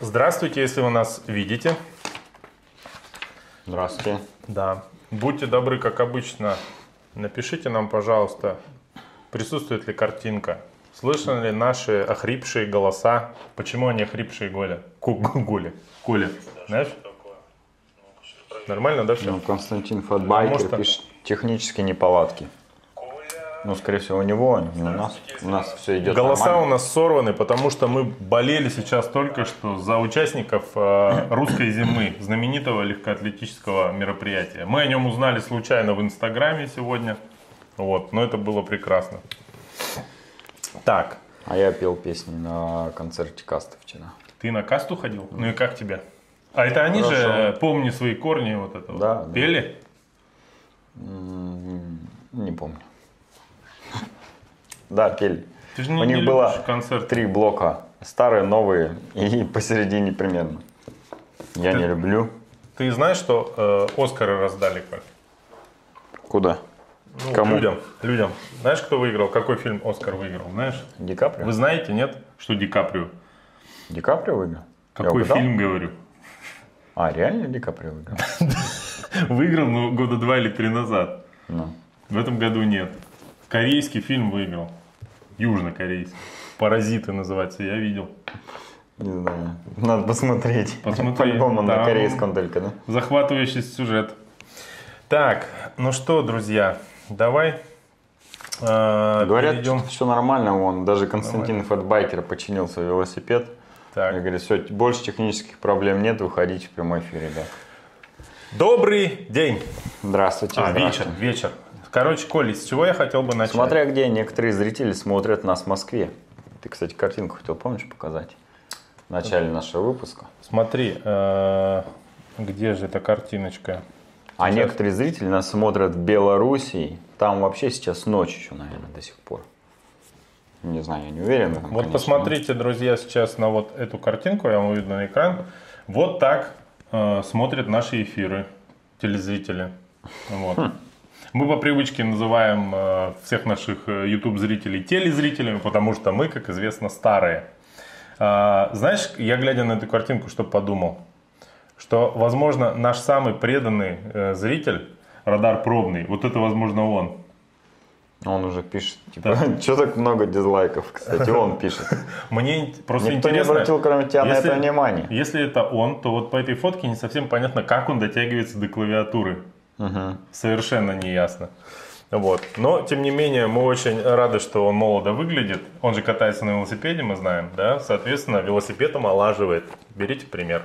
Здравствуйте, если вы нас видите. Здравствуйте. Да. Будьте добры, как обычно, напишите нам, пожалуйста, присутствует ли картинка. Слышно ли наши охрипшие голоса? Почему они охрипшие, Голя? Голя. Коля. Знаешь? Нормально, да, все? Ну, Константин Фатбайкер что- пишет технические неполадки. Ну, скорее всего, у него, не у нас. У нас все идет Голоса у нормально. нас сорваны, потому что мы болели сейчас только что за участников э, русской зимы, знаменитого легкоатлетического мероприятия. Мы о нем узнали случайно в Инстаграме сегодня. Вот, но это было прекрасно. Так, А я пел песни на концерте Каста вчера. ты на касту ходил? Ну и как тебе? А это они же Хорошо. «Помни свои корни» вот это вот, Да, пели? Не помню. Да, пели. Ты же не, У них было концерты. три блока. Старые, новые и посередине примерно. Я не люблю. Ты знаешь, что э, Оскары раздали как? Куда? Ну, Кому? Людям. Людям. Знаешь, кто выиграл? Какой фильм Оскар выиграл? Знаешь? Ди Каприо? Вы знаете, нет, что Ди Каприо? Ди Каприо выиграл? Какой фильм, говорю? А, реально Ди Каприо выиграл? Выиграл, ну, года два или три назад. Ну. В этом году нет. Корейский фильм выиграл. Южнокорейский. «Паразиты» называется, я видел. Не знаю. Надо посмотреть. Посмотри, По-любому на корейском только, да? Захватывающий сюжет. Так, ну что, друзья, давай э, Говорят, перейдем. что все нормально, вон, даже Константин Фэтбайкер починил свой велосипед. Так. Я говорю, все, больше технических проблем нет, выходите в прямой эфир, ребят. Добрый день. Здравствуйте, А, вечер, здравствуйте. вечер. Короче, Коля, с чего я хотел бы начать? Смотря где некоторые зрители смотрят нас в Москве. Ты, кстати, картинку хотел, помнишь, показать? В начале нашего выпуска. Смотри, э, где же эта картиночка? А Сейчас. некоторые зрители нас смотрят в Белоруссии. Там вообще сейчас ночь еще, наверное, до сих пор. Не знаю, я не уверен этом, Вот конечно, посмотрите, друзья, сейчас на вот эту картинку, я вам выведу на экран. Вот так э, смотрят наши эфиры телезрители. Вот. Мы по привычке называем э, всех наших э, YouTube-зрителей телезрителями, потому что мы, как известно, старые. А, знаешь, я глядя на эту картинку, что подумал? Что, возможно, наш самый преданный э, зритель, радар пробный, вот это, возможно, он. Он уже пишет, типа, что так много дизлайков, кстати, он пишет. Мне просто Никто не интересно. обратил, кроме тебя, на если- это внимание. Если это он, то вот по этой фотке не совсем понятно, как он дотягивается до клавиатуры. Мгм. Совершенно не ясно. Вот. Но, тем не менее, мы очень рады, что он молодо выглядит. Он же катается на велосипеде, мы знаем, да? Соответственно, велосипед омолаживает. Берите пример.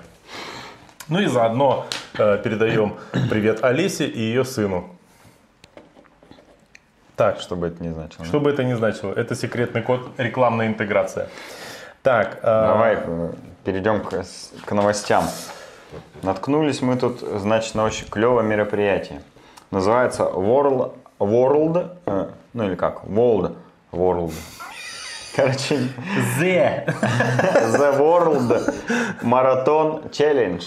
Ну и заодно э, передаем привет Олесе и ее сыну. Так, Что бы это ни значило. что бы это ни значило, это секретный код, рекламная интеграция. Так, э, Давай э, перейдем к, к новостям. Наткнулись мы тут, значит, на очень клевое мероприятие. Называется World, World э, ну или как, World, World. Короче, The. The World Marathon Challenge.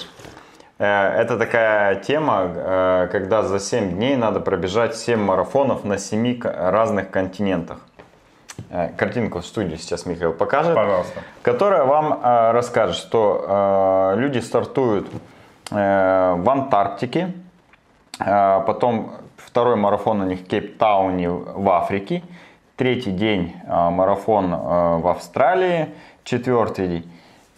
Э, Это такая тема, э, когда за 7 дней надо пробежать 7 марафонов на 7 ко- разных континентах. Э, Картинку в студии сейчас Михаил покажет Пожалуйста. которая вам э, расскажет, что э, люди стартуют э, в Антарктике, э, потом второй марафон у них в Кейптауне в Африке, третий день э, марафон э, в Австралии, четвертый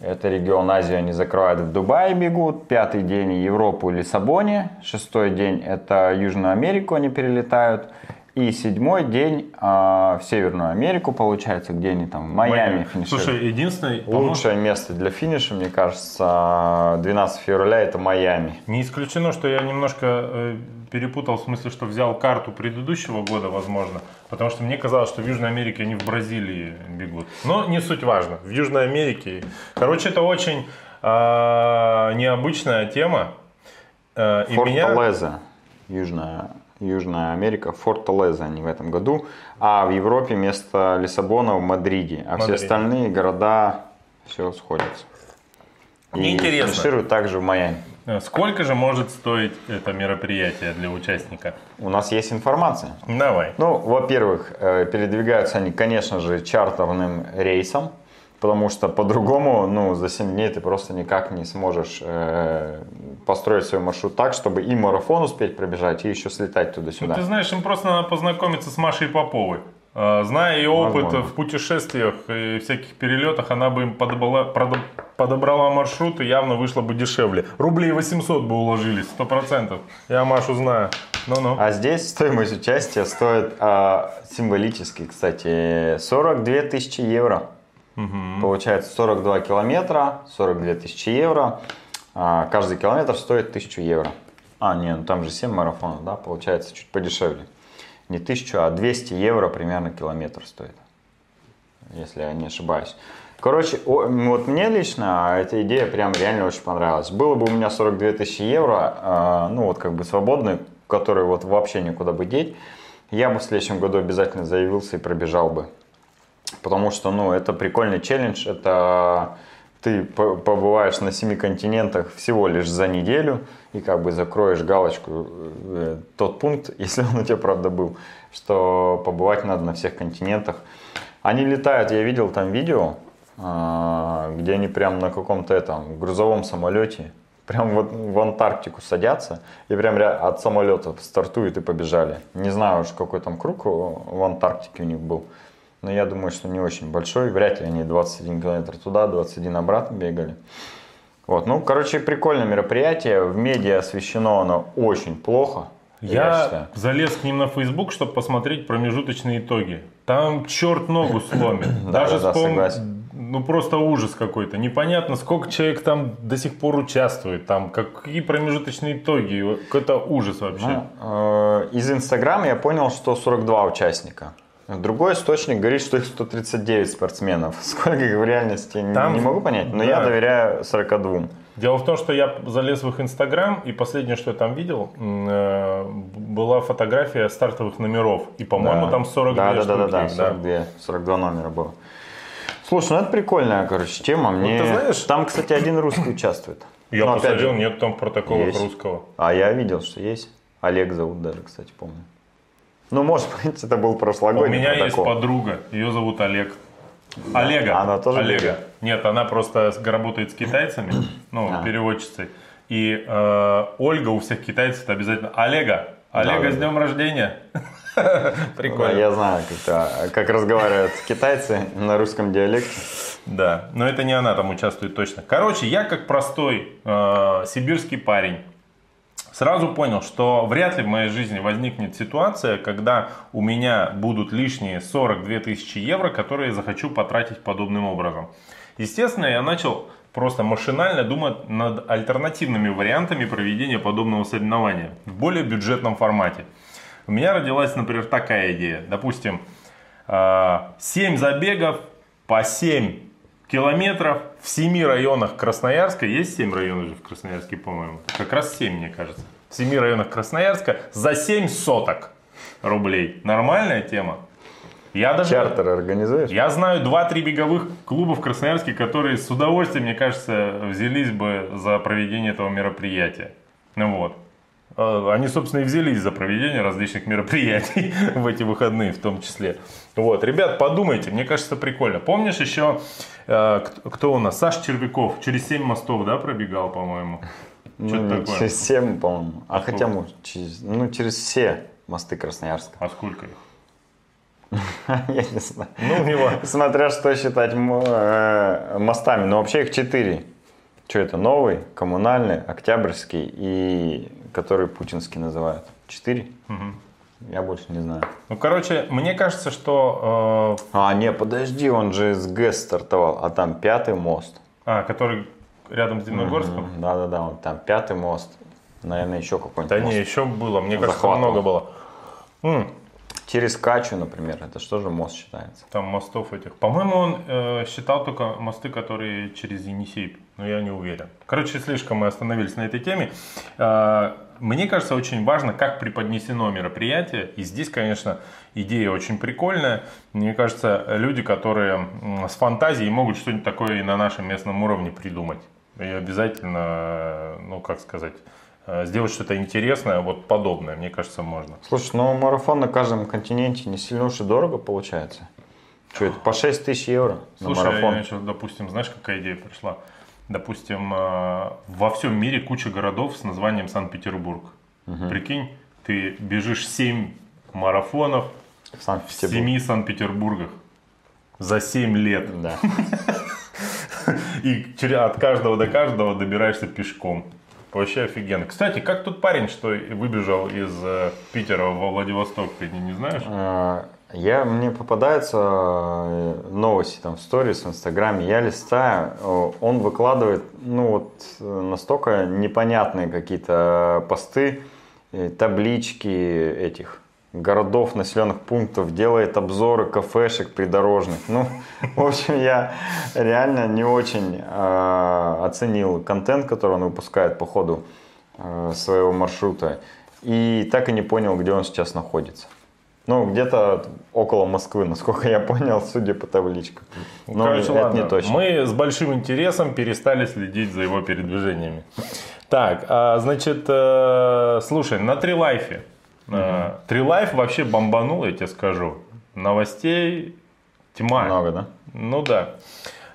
это регион Азии, они закрывают в Дубае бегут, пятый день Европу и Лиссабоне, шестой день это Южную Америку они перелетают, и седьмой день э, в Северную Америку, получается, где они там, в Майами финишируют. Слушай, единственный, по-моему, Лучшее место для финиша, мне кажется, 12 февраля это Майами. не исключено, что я немножко э, перепутал в смысле, что взял карту предыдущего года, возможно, потому что мне казалось, что в Южной Америке они в Бразилии бегут. Но не суть важно. В Южной Америке. Короче, это очень э, необычная тема. Э, и меня... Южная, Южная Америка, Форталеза они в этом году, а в Европе вместо Лиссабона в Мадриде, а Мадриде. все остальные города все сходятся. И Интересно. финишируют также в Майами. Э, Сколько же может стоить это мероприятие для участника? У нас есть информация. Давай. Ну, во-первых, э, передвигаются они, конечно же, чартерным рейсом. Потому что по-другому, ну, за 7 дней ты просто никак не сможешь э, построить свой маршрут так, чтобы и марафон успеть пробежать, и еще слетать туда-сюда. Ну, ты знаешь, им просто надо познакомиться с Машей Поповой. А, Зная ее опыт Возможно. в путешествиях и всяких перелетах, она бы им подобрала, подобрала маршрут и явно вышло бы дешевле. Рублей 800 бы уложились, сто процентов. Я Машу знаю. Ну-ну. А здесь стоимость участия стоит а, символически, кстати, 42 тысячи евро. Получается 42 километра, 42 тысячи евро. А, каждый километр стоит 1000 евро. А, не, ну там же 7 марафонов, да, получается чуть подешевле. Не 1000, а 200 евро примерно километр стоит. Если я не ошибаюсь. Короче, вот мне лично эта идея прям реально очень понравилась. Было бы у меня 42 тысячи евро, а, ну вот как бы свободные, которые вот вообще никуда бы деть, я бы в следующем году обязательно заявился и пробежал бы. Потому что, ну, это прикольный челлендж, это ты по- побываешь на семи континентах всего лишь за неделю и как бы закроешь галочку э, тот пункт, если он у тебя правда был, что побывать надо на всех континентах. Они летают, я видел там видео, а, где они прям на каком-то этом грузовом самолете прям вот в Антарктику садятся и прям ря- от самолета стартуют и побежали. Не знаю уж какой там круг в Антарктике у них был, но я думаю, что не очень большой. Вряд ли они 21 километр туда, 21 обратно бегали. Вот, ну, короче, прикольное мероприятие. В медиа освещено оно очень плохо. Я, Я считаю. залез к ним на Facebook, чтобы посмотреть промежуточные итоги. Там черт ногу сломит. Да, Даже да, да, согласен. Ну просто ужас какой-то. Непонятно, сколько человек там до сих пор участвует. Там какие промежуточные итоги. Какой-то ужас вообще. Ну, э, из Инстаграма я понял, что 42 участника. Другой источник говорит, что их 139 спортсменов. Сколько их в реальности, не- Там- не могу понять, но да. я доверяю 42. Дело в том, что я залез в их инстаграм, и последнее, что я там видел, э, была фотография стартовых номеров. И, по-моему, Да. там 42 да, да, да, да, да, да. 42, 42 номера было. Слушай, ну это прикольная, короче, тема. Мне... ты знаешь- Там, кстати, один русский участвует. Я Ну, опять посмотрел, же, нет там протокола есть. русского. А я видел, что есть. Олег зовут даже, кстати, помню. Ну, может быть, это был У прошлогодний меня есть протокол. подруга, ее зовут Олег. Олега. Она тоже Олега. бегает? Нет, она просто работает с китайцами, ну, А. переводчицей. И э, Ольга у всех китайцев это обязательно Олега. Олега да, с да. днем рождения. Да, Прикольно. я знаю, как, это- как разговаривают китайцы на русском диалекте. Да, но это не она там участвует точно. Короче, я как простой э, сибирский парень сразу понял, что вряд ли в моей жизни возникнет ситуация, когда у меня будут лишние 42 тысячи евро, которые я захочу потратить подобным образом. Естественно, я начал просто машинально думать над альтернативными вариантами проведения подобного соревнования в более бюджетном формате. У меня родилась, например, такая идея. Допустим, 7 забегов по 7 километров в 7 районах Красноярска. Есть 7 районов же в Красноярске, по-моему. Как раз 7, мне кажется. В 7 районах Красноярска за 7 соток рублей. Нормальная тема. Я даже... Чартер организуешь? Я знаю 2-3 беговых клуба в Красноярске, которые с удовольствием, мне кажется, взялись бы за проведение этого мероприятия. Ну вот. Э, Они, собственно, и взялись за проведение различных мероприятий в эти выходные в том числе. Вот, ребят, подумайте, мне кажется, прикольно. Помнишь еще, э, кто- у нас? Саш Червяков через 7 мостов, да, пробегал, по-моему? Ну, такое. через 7, по-моему. А хотя, сколько? может, через, ну, через все мосты Красноярска. А сколько их? Я не знаю. Ну, него... Смотря что считать э, мостами. Но вообще их четыре. Что это? Новый, коммунальный, октябрьский и который путинский называют. Четыре? Я больше не знаю. Ну, короче, мне кажется, что... э, А, не, подожди, он же из ГЭС стартовал, а там пятый мост. а, который рядом с Дивногорском? М, Да-да-да, он там пятый мост. Наверное, еще какой-нибудь Да мост. не, еще было. Мне кажется, много было. М, Через Качу, например, это что же мост считается? Там мостов этих. По-моему, он э, считал только мосты, которые через Енисей. Но я не уверен. Короче, слишком мы остановились на этой теме. Э, мне кажется, очень важно, как преподнесено мероприятие. И здесь, конечно, идея очень прикольная. Мне кажется, люди, которые с фантазией могут что-нибудь такое и на нашем местном уровне придумать. И обязательно, э, ну как сказать, сделать что-то интересное, вот подобное, мне кажется, можно. Слушай, ну марафон на каждом континенте не сильно уж и дорого получается. Что это, по 6 тысяч евро на Слушай, марафон? я начал, допустим, знаешь, какая идея пришла? Допустим, э, во всем мире куча городов с названием Санкт-Петербург. Прикинь, ты бежишь 7 марафонов В в Санкт-Петербурге. 7 Санкт-Петербургах за 7 лет. Да. И от каждого до каждого добираешься пешком. Вообще офигенно. Кстати, как тот парень, что выбежал из э, Питера во Владивосток, ты не, не знаешь? А, Я, мне попадаются э, новости там в сторис, в инстаграме, я листаю, он выкладывает, ну вот, э, настолько непонятные какие-то посты, таблички этих городов, населенных пунктов, делает обзоры кафешек придорожных. Ну, в общем, я реально не очень э, оценил контент, который он выпускает по ходу э, своего маршрута. И так и не понял, где он сейчас находится. Ну, где-то около Москвы, насколько я понял, судя по табличкам. Но Ну, Короче, это ладно. не точно. Мы с большим интересом перестали следить за его передвижениями. Так, а, значит, э, слушай, на Трилайфе. Э, Трилайф вообще бомбанул, я тебе скажу. Новостей тьма. Много, да? Ну да.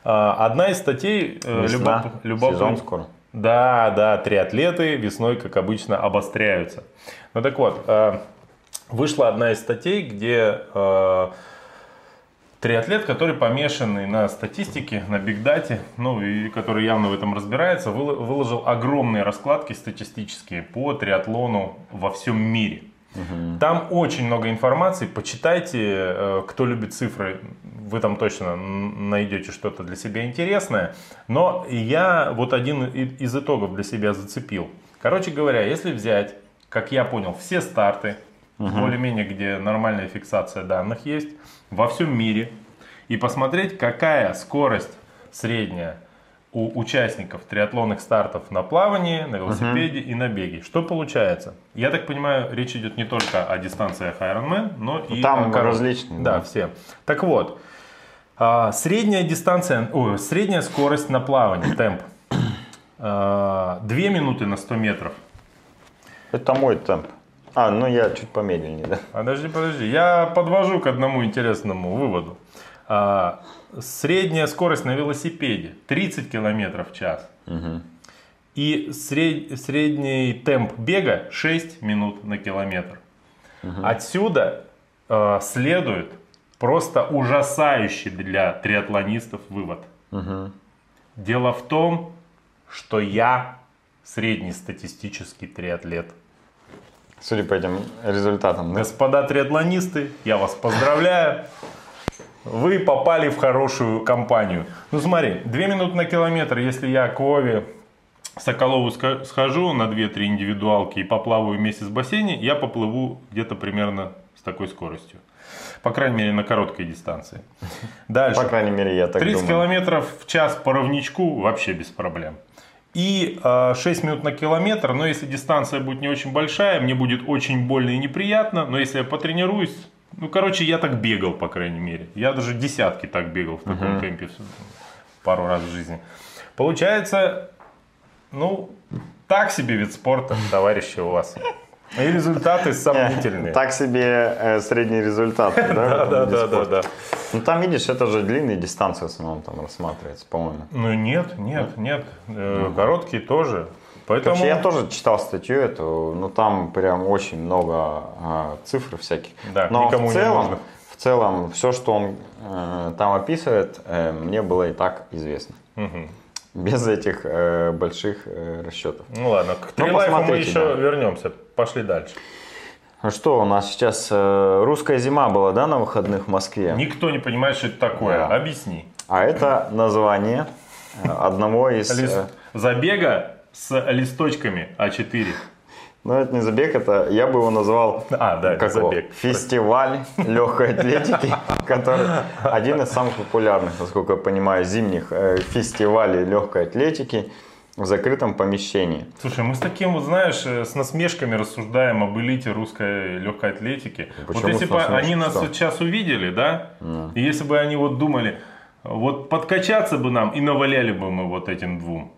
А, Одна из статей э, Весна, любоп- сезон скоро. Да, да, триатлеты весной, как обычно, обостряются. Ну так вот, э, вышла одна из статей, где э, триатлет, который помешанный на статистике, на бигдате, ну и который явно в этом разбирается, выл- выложил огромные раскладки статистические по триатлону во всем мире. Там очень много информации, почитайте, э, кто любит цифры, вы там точно найдете что-то для себя интересное. Но я вот один из итогов для себя зацепил. Короче говоря, если взять, как я понял, все старты, более-менее где нормальная фиксация данных есть, во всем мире, и посмотреть, какая скорость средняя у участников триатлонных стартов на плавании, на велосипеде и на беге. Что получается? Я так понимаю, речь идет не только о дистанциях Ironman, но и там о различные, Да, да. все. Так вот, а, средняя дистанция, ой, средняя скорость на плавании, темп. 2 минуты на 100 метров. Это мой темп. А, ну я чуть помедленнее, да? Подожди, подожди. Я подвожу к одному интересному выводу. А, средняя скорость на велосипеде 30 километров в час. И сред- средний темп бега 6 минут на километр. Отсюда э, следует просто ужасающий для триатлонистов вывод. Дело в том, что я среднестатистический триатлет. Судя по этим результатам, да? Господа триатлонисты, я вас поздравляю. Вы попали в хорошую компанию. Ну смотри, 2 минуты на километр, если я к Вове Соколову схожу на 2-3 индивидуалки и поплаваю вместе с бассейне, я поплыву где-то примерно с такой скоростью. По крайней мере, на короткой дистанции. Дальше. По крайней мере, я так 30 думаю. километров в час по ровничку вообще без проблем. И э, 6 минут на километр, но если дистанция будет не очень большая, мне будет очень больно и неприятно, но если я потренируюсь, ну, короче, я так бегал, по крайней мере. Я даже десятки так бегал в таком темпе в- пару раз в жизни. Получается, ну, так себе вид спорта, товарищи, у вас. И результаты сомнительные. Так себе э, средний результат, да? Да, да, да, да. Ну там, видишь, это же длинные дистанции в основном там рассматривается, по-моему. Ну нет, нет, нет. Э, Короткие тоже. Поэтому Короче, я тоже читал статью эту, ну там прям очень много а, цифр всяких. Да, Но никому в не целом, нужных. в целом, все, что он э, там описывает, э, мне было и так известно. Мгм. Без этих э, больших э, расчетов. Ну ладно, к Ну, Трилайфу мы еще да. вернемся. Пошли дальше. А что, у нас сейчас э, русская зима была, да, на выходных в Москве? Никто не понимает, что это такое. Да. Объясни. А это название э, одного из... Э, Забега с листочками А4. Ну, это не забег, это я бы его назвал А, да, как его, забег. фестиваль легкой атлетики, который один из самых популярных, насколько я понимаю, зимних э, фестивалей легкой атлетики в закрытом помещении. Слушай, мы с таким, вот знаешь, э, с насмешками рассуждаем об элите русской легкой атлетики. Вот почему если с бы они нас Что? вот сейчас увидели, да, и если бы они вот думали, вот подкачаться бы нам и наваляли бы мы вот этим двум.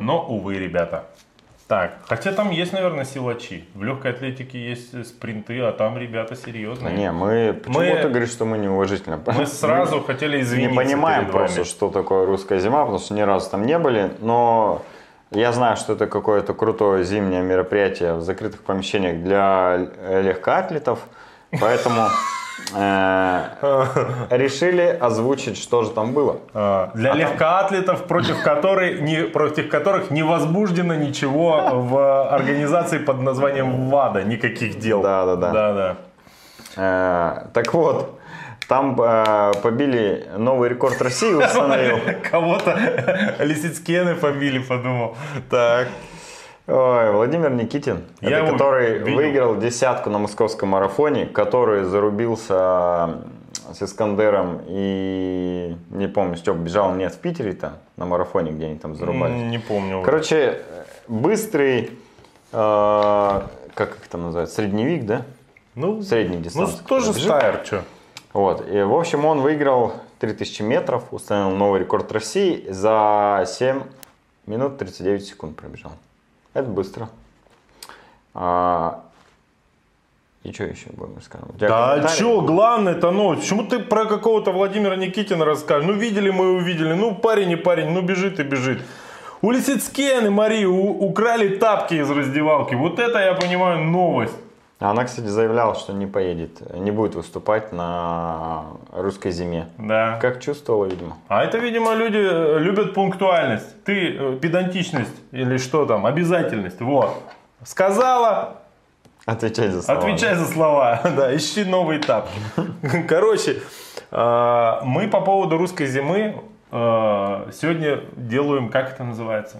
Но, увы, ребята, Так, хотя там есть, наверное, силачи. В легкой атлетике есть спринты, а там ребята серьезные. Не, мы... Почему Мы- ты говоришь, что мы неуважительно? Мы сразу хотели не извиниться понимаем перед просто, вами. что такое русская зима, потому что ни разу там не были, но я знаю, что это какое-то крутое зимнее мероприятие в закрытых помещениях для легкоатлетов, поэтому решили озвучить, что же там было. А, Для легкоатлетов, против, которой, не, против которых не возбуждено ничего в организации под названием ВАДА, никаких дел. Да-да-да. Да-да. Э, так вот, там э, побили новый рекорд России, установил. Кого-то Лисицкены побили, подумал. Так. Ой, Владимир Никитин, Я это который видел. выиграл десятку на московском марафоне, который зарубился с Искандером и не помню, Степ бежал нет в Питере-то на марафоне, где они там зарубались. Не помню. Короче, быстрый, э, как их там называют, средневик, да? ну, Средний ну дистанции. тоже бежит. стайр, что? Вот, и в общем он выиграл 3000 метров, установил новый рекорд России, за 7 минут 39 секунд пробежал. Это быстро. А, и что еще будем рассказывать? Да что, главное-то, ну, почему ты про какого-то Владимира Никитина расскажешь? Ну, видели мы, увидели. Ну, парень и парень, ну, бежит и бежит. У Лисицкены, Марии, у- украли тапки из раздевалки. Вот это, я понимаю, новость. Она, кстати, заявляла, что не поедет, не будет выступать на русской зиме. Да. Как чувствовала, видимо. А это, видимо, люди э, любят пунктуальность. Ты э, педантичность или что там, обязательность. Вот. Сказала, Отвечай за слова. Отвечай за слова, да, ищи новый этап. Короче, э, мы по поводу русской зимы э, сегодня делаем, как это называется?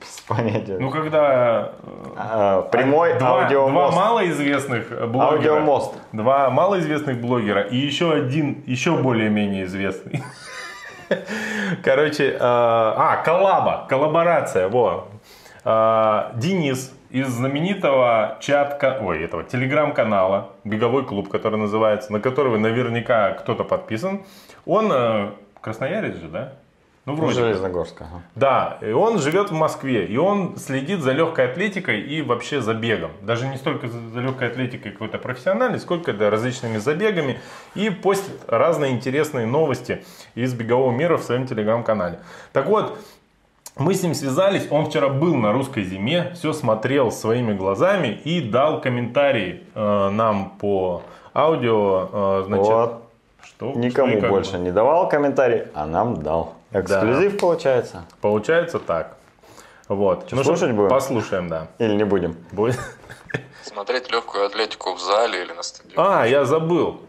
Без понятия. Ну, когда э, А, прямой два, два аудиомост. малоизвестных блогера. Аудиомост. Два малоизвестных блогера и еще один, еще более-менее известный. Короче, э, а, коллаба, коллаборация, во. Э, Денис из знаменитого чатка, ой, этого телеграм-канала «Беговой клуб», который называется, на который наверняка кто-то подписан. Он красноярец же, да? Ну, вроде. бы. Железногорск, ага. Да, и он живет в Москве, и он следит за легкой атлетикой и вообще за бегом. Даже не столько за, легкой атлетикой какой-то профессиональной, сколько да, различными забегами. И постит разные интересные новости из бегового мира в своем телеграм-канале. Так вот, мы с ним связались, он вчера был на русской зиме, все смотрел своими глазами и дал комментарий э, нам по аудио. э, значит, Вот. что, Никому что больше бы. не давал комментарий, а нам дал. Эксклюзив получается. Получается так. Вот. Чё, слушать будем? Послушаем, да. Или не будем? Будет. Смотреть легкую атлетику в зале или на стадионе. А, я забыл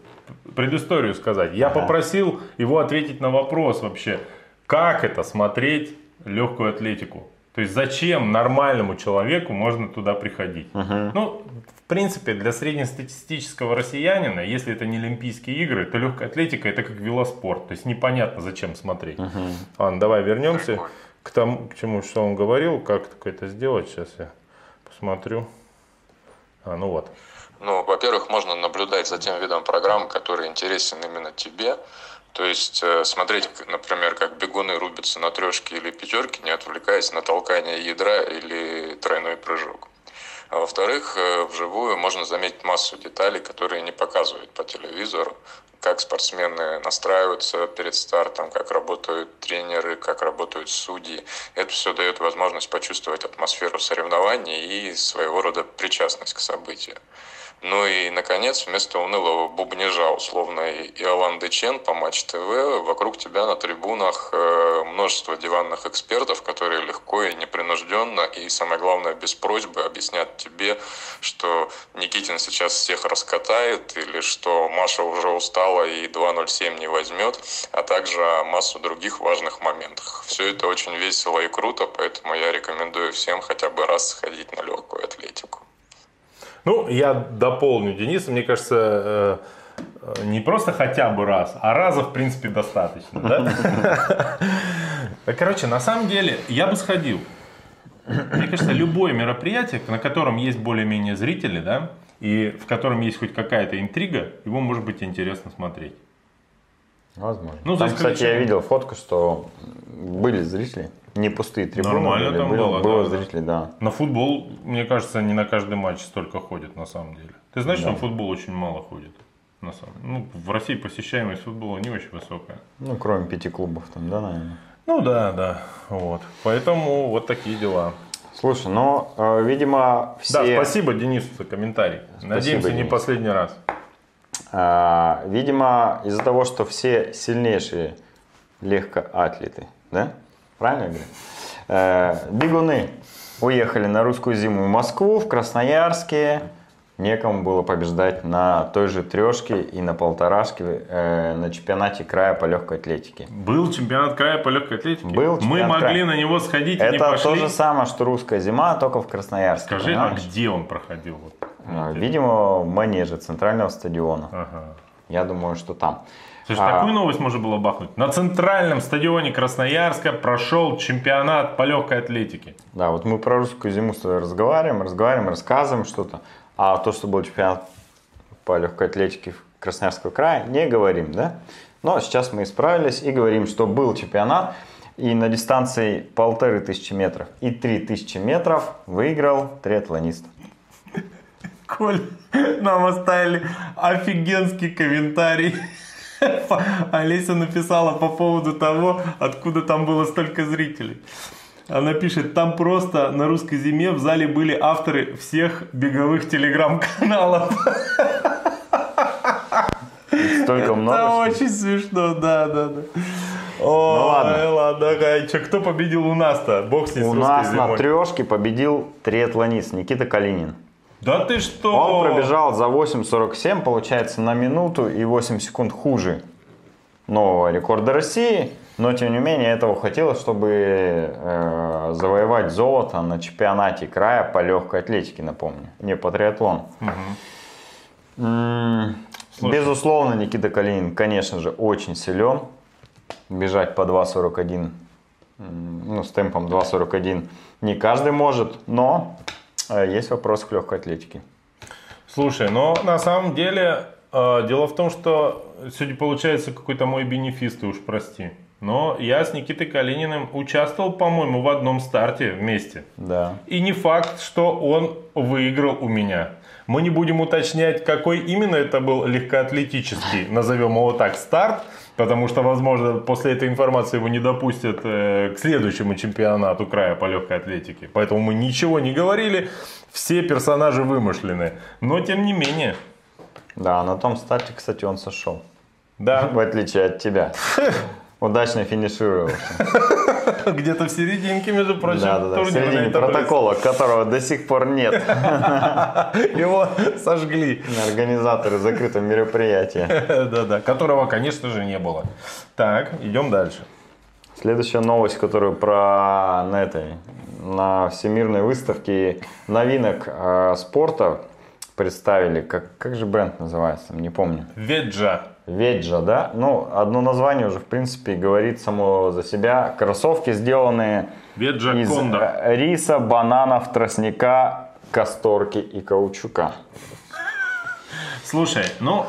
предысторию сказать. Я попросил его ответить на вопрос вообще, как это смотреть легкую атлетику. То есть зачем нормальному человеку можно туда приходить? Ну, в принципе, для среднестатистического россиянина, если это не Олимпийские игры, то легкая атлетика это как велоспорт. То есть непонятно, зачем смотреть. Ладно, давай вернемся к тому, к чему, что он говорил. Как это сделать? Сейчас я посмотрю. А, ну вот. Ну, во-первых, можно наблюдать за тем видом программ, который интересен именно тебе. То есть э, смотреть, например, как бегуны рубятся на трешке или пятерке, не отвлекаясь на толкание ядра или тройной прыжок. А во-вторых, э, вживую можно заметить массу деталей, которые не показывают по телевизору, как спортсмены настраиваются перед стартом, как работают тренеры, как работают судьи. Это все дает возможность почувствовать атмосферу соревнований и своего рода причастность к событию. Ну и, наконец, вместо унылого бубнижа условной Иоланды Чен по Матч ТВ, вокруг тебя на трибунах э, множество диванных экспертов, которые легко и непринужденно, и, самое главное, без просьбы объяснят тебе, что Никитин сейчас всех раскатает, или что Маша уже устала и 2.07 не возьмет, а также массу других важных моментах. Все это очень весело и круто, поэтому я рекомендую всем хотя бы раз сходить на легкую атлетику. Ну, я дополню Дениса. Мне кажется, э, э, не просто хотя бы раз, а раза, в принципе, достаточно. Да? Короче, на самом деле, я бы сходил. Мне кажется, любое мероприятие, на котором есть более-менее зрители, да, и в котором есть хоть какая-то интрига, его может быть интересно смотреть. Возможно. Ну, Там, кстати, я видел фотку, что были зрители. Не пустые трибуны Нормально были, там было, было, было да, зрителей, да. На футбол, мне кажется, не на каждый матч столько ходит на самом деле. Ты знаешь, Да. на футбол очень мало ходит? На самом Ну, в России посещаемость футбола не очень высокая. Ну, кроме пяти клубов там, да, наверное. Ну да, да, вот. Поэтому вот такие дела. Слушай, ну, э, видимо, все... Да, спасибо Денису за комментарий. Надеемся, не Денис. последний раз. А, видимо, из-за того, что все сильнейшие легкоатлеты, да? Правильно я говорю? Э, бегуны уехали на русскую зиму в Москву, в Красноярске. Некому было побеждать на той же трешке и на полторашке э, на чемпионате края по легкой атлетике. Был чемпионат края по легкой атлетике. Был Мы могли края. на него сходить и не Это пошли. то же самое, что русская зима, только в Красноярске. Скажи, а понимаешь? где он проходил? Вот? А, Видимо, в манеже центрального стадиона. Ага. Я думаю, что там. Слушай, А. такую новость можно было бахнуть. На центральном стадионе Красноярска прошел чемпионат по легкой атлетике. Да, вот мы про русскую зиму с тобой разговариваем, разговариваем, рассказываем что-то. А то, что был чемпионат по легкой атлетике в Красноярского края, не говорим, да? Но сейчас мы исправились и говорим, что был чемпионат. И на дистанции полторы тысячи метров и три тысячи метров выиграл триатлонист. Коль, нам оставили офигенский комментарий. Олеся написала по поводу того, откуда там было столько зрителей. Она пишет, там просто на русской зиме в зале были авторы всех беговых телеграм-каналов. Столько Это много. ли? очень смешно, да, да, да. О, Ну ладно. ладно, ага. Чё, кто победил у нас-то? Бог с с У нас на зимой. трешке победил триатлонист Никита Калинин. Да ты что? Он пробежал за 8.47, получается, на минуту и 8 секунд хуже нового рекорда России. Но, тем не менее, этого хватило, чтобы э, завоевать золото на чемпионате края по легкой атлетике, напомню. Не по триатлону. М, Слушай. Безусловно, Никита Калинин, конечно же, очень силен. Бежать по 2.41, м, ну, с темпом 2.41 не каждый может, но есть вопрос к легкой атлетике. Слушай, но на самом деле э, дело в том, что сегодня получается какой-то мой бенефис, ты уж прости. Но я с Никитой Калининым участвовал, по-моему, в одном старте вместе. Да. И не факт, что он выиграл у меня. Мы не будем уточнять, какой именно это был легкоатлетический, назовем его так, старт, потому что, возможно, после этой информации его не допустят э, к следующему чемпионату края по легкой атлетике. Поэтому мы ничего не говорили, все персонажи вымышлены. Но, тем не менее, Да, на том старте, кстати, он сошел. да, В отличие от тебя. Удачно финишировал. где-то в серединке, между прочим, Да, да, да. В середине протокола, которого до сих пор нет. Его сожгли. Организаторы закрытого мероприятия. Да-да, которого, конечно же, не было. Так, идем дальше. Следующая новость, которую про на этой на всемирной выставке новинок э, спорта представили. Как, как же бренд называется? Не помню. Веджа. Веджа, да? Ну, одно название уже, в принципе, говорит само за себя. Кроссовки, сделанные Веджа из Кондо. э, риса, бананов, тростника, касторки и каучука. Слушай, ну,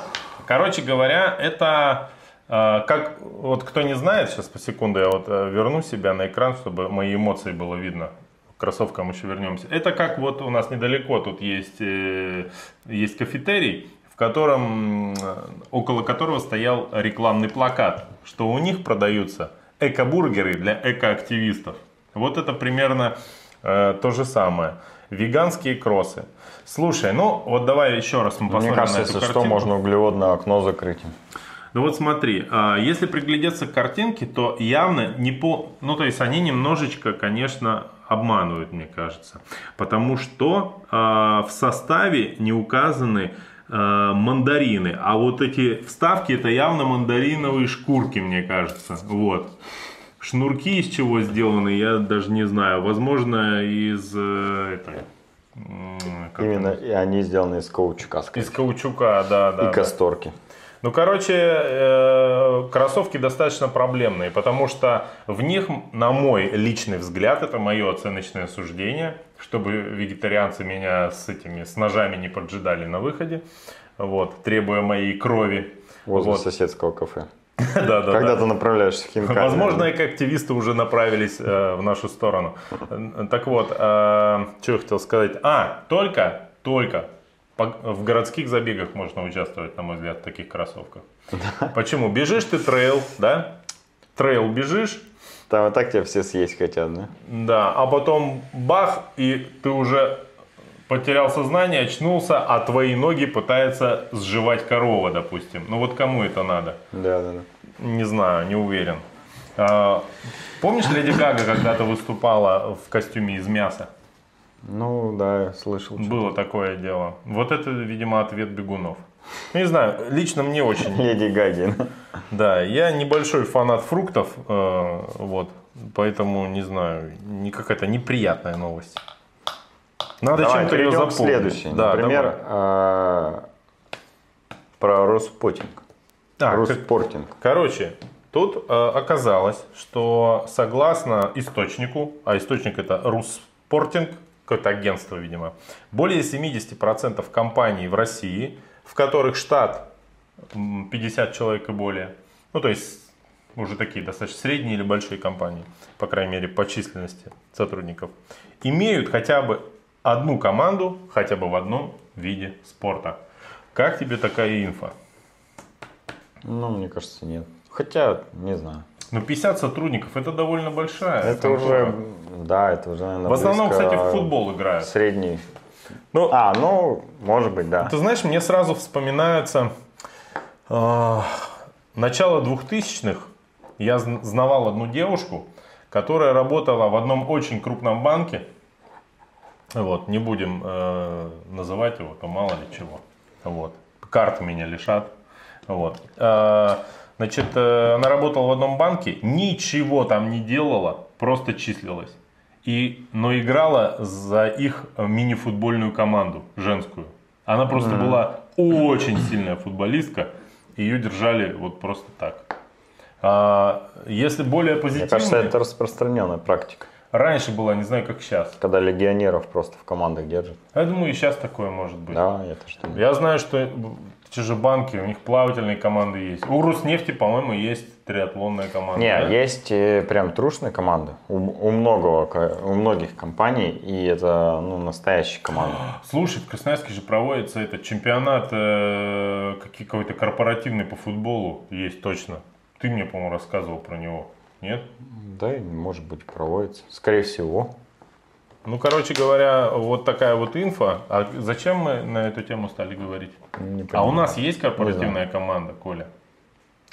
короче говоря, это э, как, вот кто не знает, сейчас по секунду я вот э, верну себя на экран, чтобы мои эмоции было видно. Кроссовкам еще вернемся. Это как вот у нас недалеко тут есть, э, есть кафетерий, в котором, около которого стоял рекламный плакат, что у них продаются эко-бургеры для экоактивистов. Вот это примерно э, то же самое. Веганские кроссы. Слушай, ну вот давай еще раз мы посмотрим Мне кажется, на эту если что, картинку. можно углеводное окно закрыть. Ну вот смотри, а, если приглядеться к картинке, то явно не по... Ну то есть они немножечко, конечно, обманывают, мне кажется. Потому что а, в составе не указаны мандарины. А вот эти вставки это явно мандариновые шкурки, мне кажется. Вот. Шнурки из чего сделаны, я даже не знаю. Возможно, из э, как Именно и они сделаны из каучука, скорее. Из каучука, да, да. и да. касторки. Ну, короче, э, кроссовки достаточно проблемные, потому что в них, на мой личный взгляд, это мое оценочное суждение, чтобы вегетарианцы меня с этими, с ножами не поджидали на выходе, вот, требуя моей крови. Возле Вот. соседского кафе. Да, да, когда да. ты направляешься в Хинкали. Возможно, эко-активисты уже направились э, в нашу сторону. Так вот, э, что я хотел сказать. А, только, только в городских забегах можно участвовать, на мой взгляд, в таких кроссовках. Почему? Бежишь ты трейл, да? Трейл бежишь, Там и так тебя все съесть хотят, да? да, а потом бах, и ты уже потерял сознание, очнулся, а твои ноги пытается сжевать корова, допустим. Ну вот кому это надо? Да, да, да. Не знаю, не уверен. А, помнишь, Леди Гага когда-то выступала в костюме из мяса? Ну, да, я слышал. Было такое дело. Вот это, видимо, ответ бегунов. Ну, Не знаю, лично мне очень. Леди Гагин. Да, я небольшой фанат фруктов, э, вот, поэтому не знаю, не какая-то неприятная новость. Надо Давай чем-то ее запомнить. следующей. Да, Например, э, про Роспотинг. А, Роспортинг. Короче, тут э, оказалось, что согласно источнику, а источник это Руспортинг, какое-то агентство, видимо, более 70% компаний в России, в которых штат м, 50 человек и более, ну то есть уже такие достаточно средние или большие компании, по крайней мере по численности сотрудников, имеют хотя бы одну команду, хотя бы в одном виде спорта. Как тебе такая инфа? Ну, мне кажется, нет. Хотя, не знаю. Ну, 50 сотрудников это довольно большая. Это контора. уже, да, это уже, наверное, В основном, кстати, в футбол играют. Средний. Ну, А, ну, может быть, да. ты знаешь, мне сразу вспоминается э, начало 2000-х. Я зн- знавал одну девушку, которая работала в одном очень крупном банке. Вот, не будем э, называть его, то мало ли чего. Вот. Карты меня лишат. Вот. Э, значит, э, она работала в одном банке, ничего там не делала, просто числилась. И, но играла за их э, мини-футбольную команду, женскую. Она просто была очень сильная футболистка, ее держали вот просто так. А, если более Мне позитивно, кажется, это распространенная практика. раньше была, не знаю, как сейчас. Когда легионеров просто в командах держат. Я думаю, и сейчас такое может быть. Да, это что Я знаю, что те же банки, у них плавательные команды есть. У Руснефти, по-моему, есть триатлонная команда. Не, да? есть э, прям трушные команды у, у многого, у многих компаний, и это ну, настоящие команды. Слушай, в Красноярске же проводится этот чемпионат э, какой- какой-то корпоративный по футболу. Есть точно. Ты мне, по-моему, рассказывал про него. Нет? Да, может быть, проводится. Скорее всего. Ну, короче говоря, вот такая вот инфа. А зачем мы на эту тему стали говорить? А у нас есть корпоративная команда, Коля?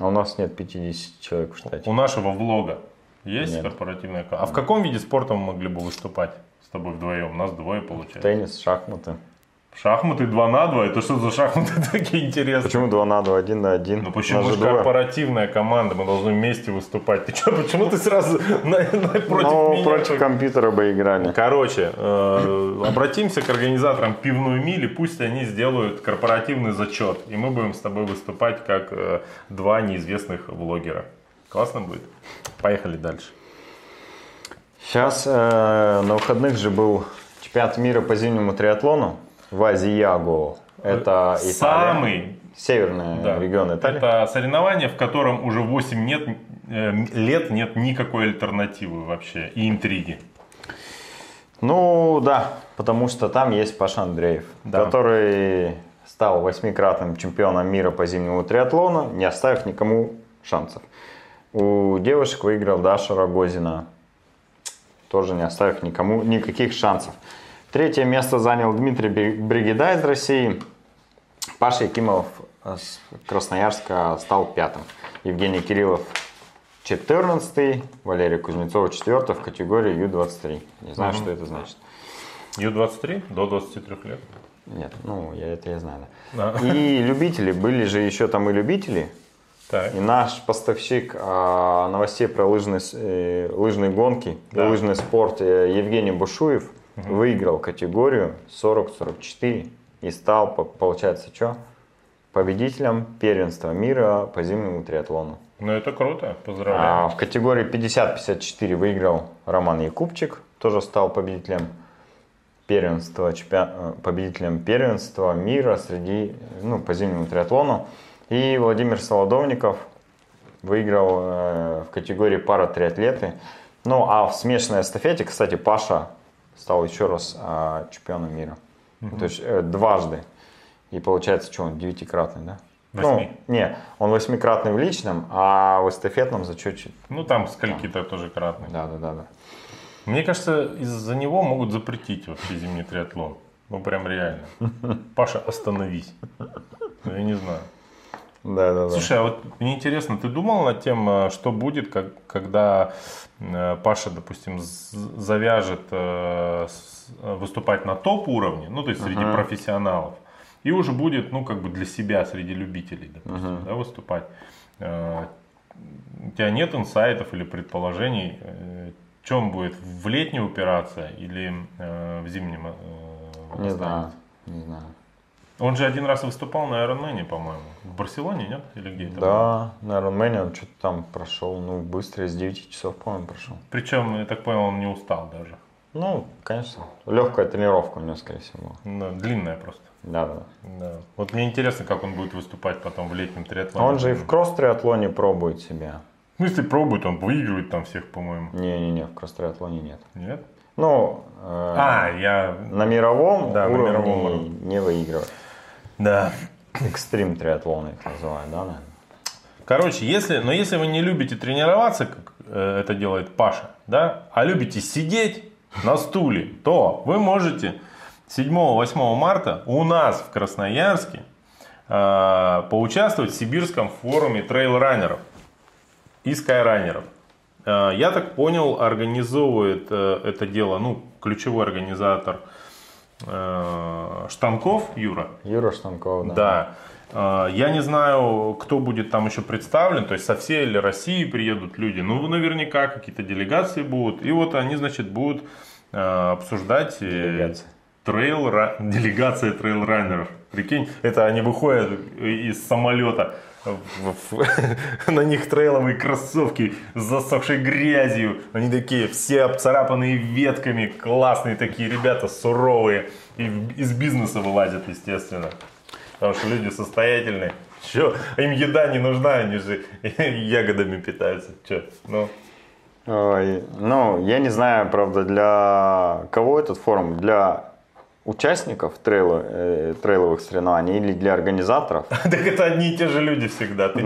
А у нас нет 50 человек в штате. У нашего влога есть Нет. корпоративная команда? А в каком виде спорта мы могли бы выступать с тобой вдвоем? Нас двое получается. Теннис, шахматы. Шахматы 2 на 2? Это что за шахматы такие интересные? Почему 2 на 2, 1 на 1? Ну почему же корпоративная команда? Мы должны вместе выступать. Ты что, почему ты сразу на- на- против Ну, меня? против компьютера бы играли. Короче, э, обратимся к организаторам пивной мили, пусть они сделают корпоративный зачет, и мы будем с тобой выступать как э, два неизвестных влогера. Классно будет? Поехали дальше. Сейчас э, на выходных же был чемпионат мира по зимнему триатлону в Азияго. Это Италия. Самый Северный да, регион Италии. Это соревнование, в котором уже 8 нет, э, лет нет никакой альтернативы вообще и интриги. Ну да, потому что там есть Паша Андреев, Да. который стал восьмикратным чемпионом мира по зимнему триатлону, не оставив никому шансов. У девушек выиграл Даша Рогозина, тоже не оставив никому никаких шансов. Третье место занял Дмитрий Бри- Бригида из России. Паша Якимов э, с Красноярска стал пятым. Евгений Кириллов 14, Валерий Кузнецова 4 в категории Ю-23. Не знаю, что это значит. Ю-23 до 23 лет. Нет, ну, я это я знаю. да. Да. И любители, были же еще там и любители. Так. И наш поставщик а, новостей про лыжные, э, лыжные гонки Да. лыжный спорт э, Евгений Бушуев выиграл категорию 40-44 и стал, по- получается, что? Победителем первенства мира по зимнему триатлону. Ну это круто, А поздравляю. в категории 50-54 выиграл Роман Якубчик, тоже стал победителем первенства, чемпион- э, победителем первенства мира среди, ну, по зимнему триатлону. И Владимир Солодовников выиграл э, в категории пара триатлеты. Ну, а в смешанной эстафете, кстати, Паша стал еще раз э, чемпионом мира. Mm-hmm. То есть э, дважды. И получается, что он девятикратный, да? Восьми. Ну, не, он восьмикратный в личном, а в эстафетном зачете. Ну, там скольки-то тоже кратный. Да, да, да, да. Мне кажется, из-за него могут запретить вообще зимний триатлон. Ну, прям реально. Паша, остановись. Ну, Я не знаю. Да, да, да. Слушай, а вот мне интересно, ты думал над тем, э, что будет, как, когда э, Паша, допустим, завяжет э, выступать на топ-уровне, ну, то есть среди Ага. профессионалов, и уже будет, ну, как бы для себя, среди любителей, допустим, да, выступать. Э, У тебя нет инсайтов или предположений, в чем будет, в летнюю упираться или в зимнем Не знаю, не знаю. Он же один раз выступал на Ironman, по-моему. В Барселоне, нет? Или где это было? Да, на Ironman он что-то там прошел, ну, быстро, из 9 часов, по-моему, прошел. Причем, я так понял, он не устал даже. Ну, конечно, легкая тренировка у него, скорее всего. Да, длинная просто. Да, да. Да. Вот мне интересно, как он будет выступать потом в летнем триатлоне. он же и в кросс-триатлоне пробует себя. Ну, если пробует, он выигрывает там всех, по-моему. Не-не-не, в кросс-триатлоне нет. Нет? Ну, э, А, я... на мировом Да, на уровне мировом уровне. не выигрывает. Да. Экстрим триатлон их называют, да, наверное? Короче, если, но если вы не любите тренироваться, как э, это делает Паша, да, а любите сидеть на стуле, то вы можете 7-8 марта у нас в Красноярске э, поучаствовать в сибирском форуме трейл-раннеров и скайраннеров. Э, я так понял, организовывает э, это дело, ну, ключевой организатор Штанков Юра. Юра Штанков, да. Да. А, Я не знаю, кто будет там еще представлен, то есть со всей ли России приедут люди. Ну, наверняка какие-то делегации будут. И вот они, значит, будут э, обсуждать э, Делегация. трейл, делегация трейл-раннеров. Прикинь, это они выходят из самолета, на них трейловые кроссовки с засохшей грязью. Они такие, все обцарапанные ветками, классные такие ребята, суровые. И из бизнеса вылазят, естественно. Потому что люди состоятельные. Че, им еда не нужна, они же ягодами питаются. Че, ну, Ой, ну, я не знаю, правда, для кого этот форум? Для участников трейла, э, трейловых соревнований или для организаторов? так это одни и те же люди всегда.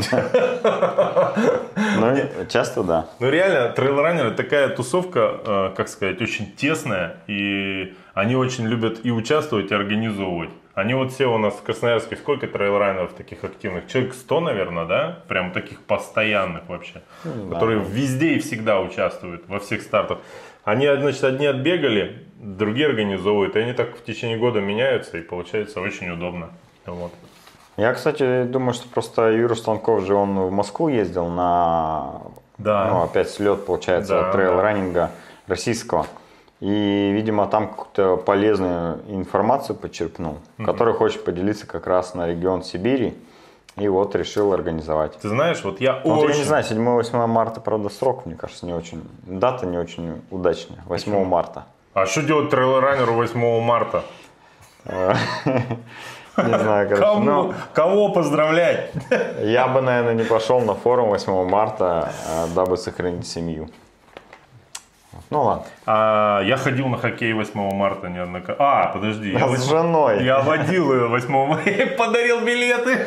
Ну, часто да. Ну реально, трейлранеры такая тусовка, э, как сказать, очень тесная, и они очень любят и участвовать, и организовывать. Они вот все у нас в Красноярске, сколько трейлранеров таких активных? Человек 100, наверное, да? Прям таких постоянных вообще, которые везде и всегда участвуют, во всех стартах. Они, значит, одни отбегали, другие организовывают, и они так в течение года меняются, и получается очень удобно. Вот. Я, кстати, думаю, что просто Юра Станков же он в Москву ездил на, Да. ну, опять слет, получается, Да, трейл-раннинга российского. И, видимо, там какую-то полезную информацию подчеркнул, которой хочет поделиться как раз на регион Сибири. И вот решил организовать. Ты знаешь, вот я Ну, Вот очень... я не знаю, 7-8 марта, правда, срок, мне кажется, не очень. Дата не очень удачная. 8 марта. А что делать трейлранеру 8 марта? Не знаю, короче. Кому? Ну, Кого поздравлять? я бы, наверное, не пошел на форум 8 марта, а, дабы сохранить семью. Ну ладно. А, я ходил на хоккей 8 марта неоднократно. А, подожди. Я, С вось- женой. я водил ее 8 марта. Подарил билеты.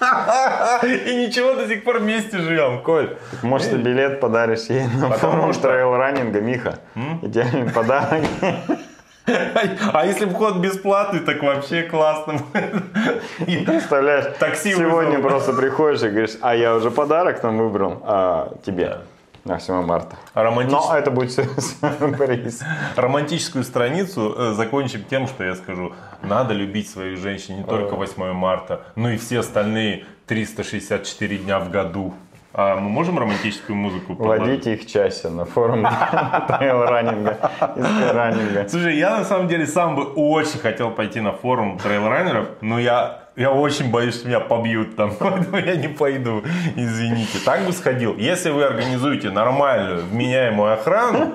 И ничего, до сих пор вместе живем, Коль. Может, ты билет подаришь ей на форум что- трейл-раннинга, Миха? Идеальный подарок. А если вход бесплатный, так вообще классно. Представляешь, Такси сегодня вызвал. просто приходишь и говоришь, а я уже подарок там выбрал а, тебе на 7 марта. романтич- Но это будет сюрприз. Романтическую страницу э, закончим тем, что я скажу. Надо любить своих женщин не только 8 марта, но и все остальные 364 дня в году. А мы можем романтическую музыку положить? Водите их чаще на форум трейл-раннинга и скайраннинга. Слушай, я на самом деле сам бы очень хотел пойти на форум трейлранеров, но я, я очень боюсь, что меня побьют там, поэтому я не пойду, извините. Так бы сходил. Если вы организуете нормальную, вменяемую охрану,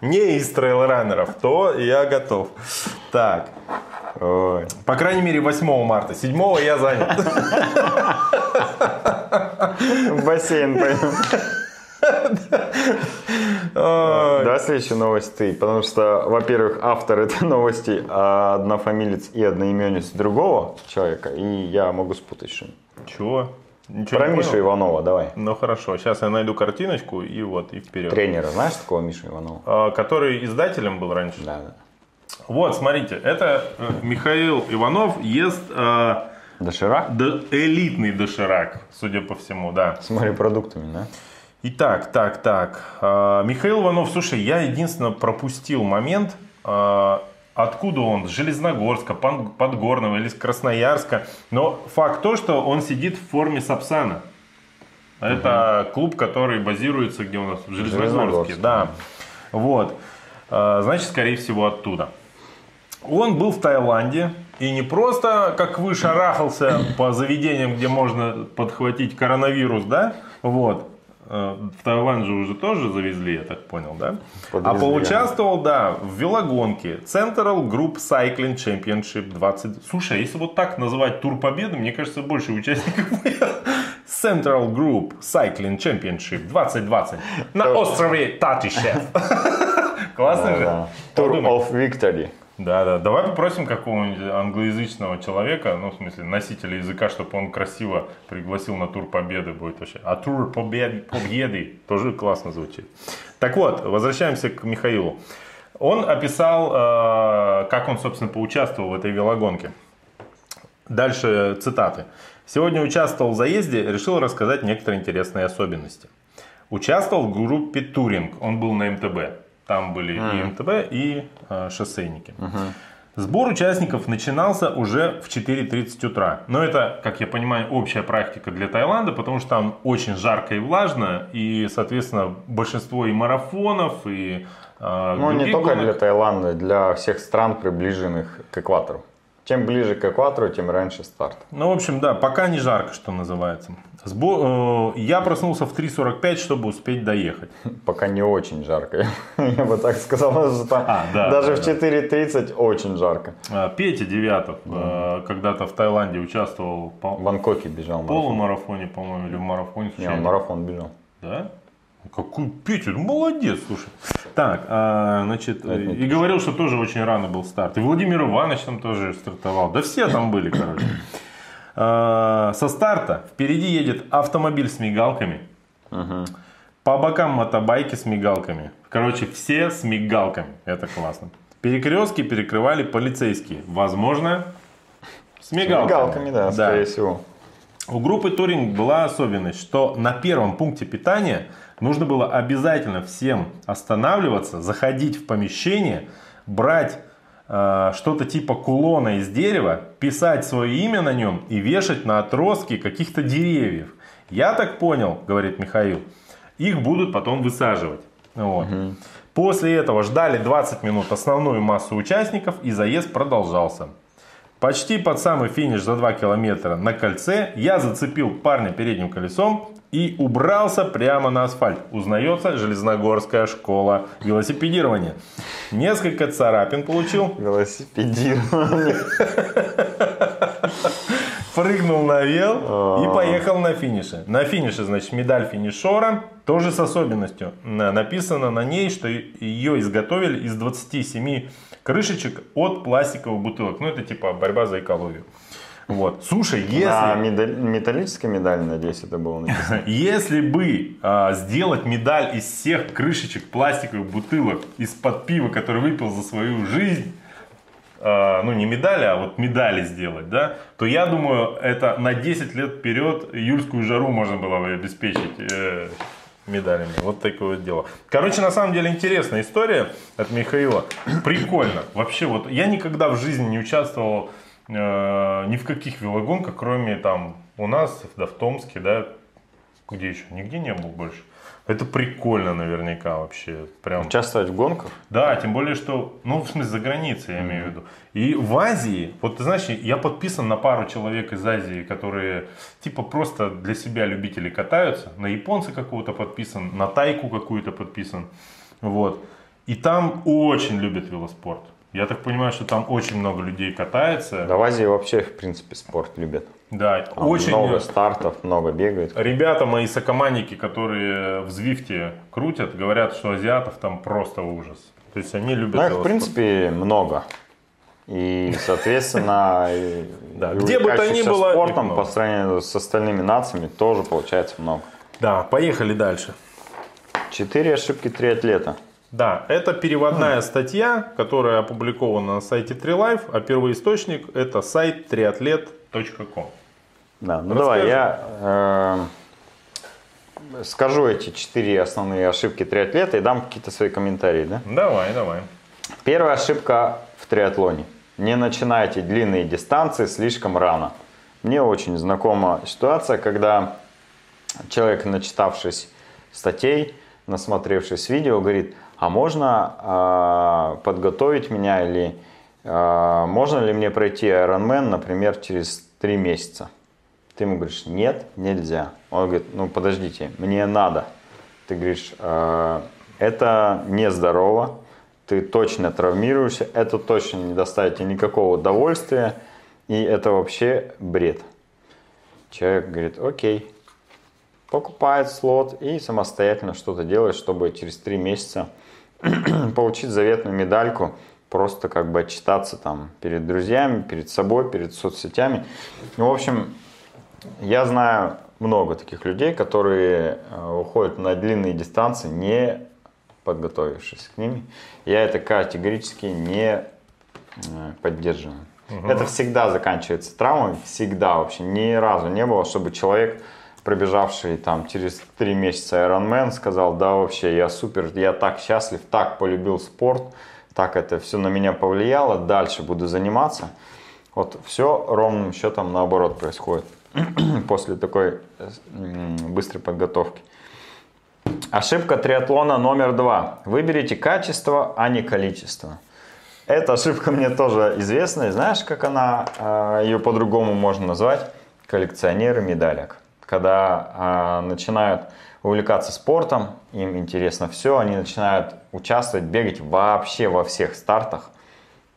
не из трейлранеров, то я готов. Так, Ой. по крайней мере 8 марта, 7 я занят. В бассейн пойдем. Давай следующую новость ты, потому что, во-первых, автор этой новости а, однофамилец и одноименец другого человека, и я могу спутать что Чего? Ничего Про Мишу? Иванова, давай. Ну хорошо, сейчас я найду картиночку и вот, и вперед. Тренера, знаешь такого Мишу Иванова? А, Который издателем был раньше. Да, да. Вот, смотрите, это э, Михаил Иванов ест э, Доширак? д- элитный доширак, судя по всему, да. С морепродуктами, да? Итак, так, так. А, Михаил Иванов, слушай, я единственно пропустил момент, а, откуда он, с Железногорска, Подгорного или с Красноярска. Но факт то, что он сидит в форме Сапсана. Это клуб, который базируется где у нас? В Железногорске, Железногорске. да. Вот. А, Значит, скорее всего, оттуда. Он был в Таиланде и не просто, как вы, шарахался по заведениям, где можно подхватить коронавирус, да? Вот. Э, В Таиланд же уже тоже завезли, я так понял, да? А Подвезли. поучаствовал, да, в велогонке Central Group Cycling Championship 20. Слушай, а если вот так называть тур победы, мне кажется, больше участников. Central Group Cycling Championship 2020 на острове Татишев. Классно же? Подумай. of Victory. Да, да. Давай попросим какого-нибудь англоязычного человека, ну, в смысле, носителя языка, чтобы он красиво пригласил на тур победы будет вообще. А тур победы, победы тоже классно звучит. Так вот, возвращаемся к Михаилу. Он описал, э, как он, собственно, поучаствовал в этой велогонке. Дальше цитаты. Сегодня участвовал в заезде, решил рассказать некоторые интересные особенности. Участвовал в группе Туринг, он был на МТБ. Там были и МТБ, и э, шоссейники. Сбор участников начинался уже в 4.30 утра. Но это, как я понимаю, общая практика для Таиланда, потому что там очень жарко и влажно, и, соответственно, большинство и марафонов, и э, Ну, не только гонок- для Таиланда, для всех стран, приближенных к экватору. Чем ближе к экватору, тем раньше старт. Ну, в общем, да, пока не жарко, что называется. Сбо- э, Я проснулся в 3.45, чтобы успеть доехать. Пока не очень жарко. Я бы так сказал, что там А, да, даже да, в 4.30 очень жарко. А, Петя Девятов э, когда-то в Таиланде участвовал по В Бангкоке бежал в марафон. полумарафоне, по-моему, или в марафоне. Не, случайно. он марафон бежал. Да? Какой Петя, ну молодец, слушай. Так, а, значит, не и говорил, что тоже очень рано был старт. И Владимир Иванович там тоже стартовал. Да все там были, короче. А, Со старта впереди едет автомобиль с мигалками. По бокам мотобайки с мигалками. Короче, все с мигалками. Это классно. Перекрестки перекрывали полицейские. Возможно, с мигалками. Мигалками, да, скорее всего. У группы Туринг была особенность, что на первом пункте питания нужно было обязательно всем останавливаться, заходить в помещение, брать э, что-то типа кулона из дерева, писать свое имя на нем и вешать на отростки каких-то деревьев. Я так понял, говорит Михаил, их будут потом высаживать. Вот. После этого ждали 20 минут основную массу участников и заезд продолжался. Почти под самый финиш за 2 километра на кольце я зацепил парня передним колесом и убрался прямо на асфальт. Узнается Железногорская школа велосипедирования. Несколько царапин получил, Велосипедирование. прыгнул на вел и А. поехал на финише. На финише, значит, медаль финишера, тоже с особенностью. На- Написано на ней, что ее изготовили из 27 крышечек от пластиковых бутылок. Ну, это типа борьба за экологию. Вот. Слушай, если... На медаль- металлической медали, надеюсь, это было написано. Если бы а, сделать медаль из всех крышечек пластиковых бутылок из-под пива, который выпил за свою жизнь, а, ну не медали, а вот медали сделать, да, то я думаю, это на 10 лет вперед июльскую жару можно было бы обеспечить э, медалями. Вот такое вот дело. Короче, на самом деле интересная история от Михаила. Прикольно. Вообще, вот я никогда в жизни не участвовал э, ни в каких велогонках, кроме там у нас, да, в Томске, да, где еще? Нигде не был больше. Это прикольно наверняка вообще. Прям. Участвовать в гонках? Да, тем более, что, ну, в смысле, за границей, я имею в виду. И в Азии, вот ты знаешь, я подписан на пару человек из Азии, которые, типа, просто для себя любители катаются. На японца какого-то подписан, на тайку какую-то подписан. Вот. И там очень любят велоспорт. Я так понимаю, что там очень много людей катается. Да в Азии вообще, в принципе, спорт любят. Да, Там очень много стартов, много бегают. Ребята мои сокомандники, которые в Звифте крутят, говорят, что азиатов там просто ужас. То есть они любят Ну, их, в принципе, много. И, соответственно, где бы то ни было, спортом по сравнению с остальными нациями тоже получается много. Да, поехали дальше. Четыре ошибки триатлета. Да, это переводная статья, которая опубликована на сайте TreeLife, а первоисточник это сайт triathlete.com. Да, ну Расскажи. давай я э, скажу эти четыре основные ошибки триатлета и дам какие-то свои комментарии. Да? Давай, давай. Первая ошибка в триатлоне. Не начинайте длинные дистанции слишком рано. Мне очень знакома ситуация, когда человек, начитавшись статей, насмотревшись видео, говорит, а можно а, подготовить меня или а, можно ли мне пройти Ironman, например, через три месяца? Ты ему говоришь, нет, нельзя. Он говорит, ну подождите, мне надо. Ты говоришь, «А, это нездорово, ты точно травмируешься, это точно не доставит тебе никакого удовольствия, и это вообще бред. Человек говорит, окей, покупает слот и самостоятельно что-то делает, чтобы через три месяца получить заветную медальку, просто как бы отчитаться там перед друзьями, перед собой, перед соцсетями. Ну, в общем, я знаю много таких людей, которые э, уходят на длинные дистанции, не подготовившись к ним. Я это категорически не э, поддерживаю. Это всегда заканчивается травмой, всегда вообще. Ни разу не было, чтобы человек, пробежавший там через три месяца Ironman, сказал, да вообще я супер, я так счастлив, так полюбил спорт, так это все на меня повлияло, дальше буду заниматься. Вот все ровным счетом наоборот происходит после такой быстрой подготовки. Ошибка триатлона номер два. Выберите качество, а не количество. Эта ошибка мне тоже известна. И знаешь, как она, э, ее по-другому можно назвать? Коллекционеры медалек. Когда э, начинают увлекаться спортом, им интересно все, они начинают участвовать, бегать вообще во всех стартах.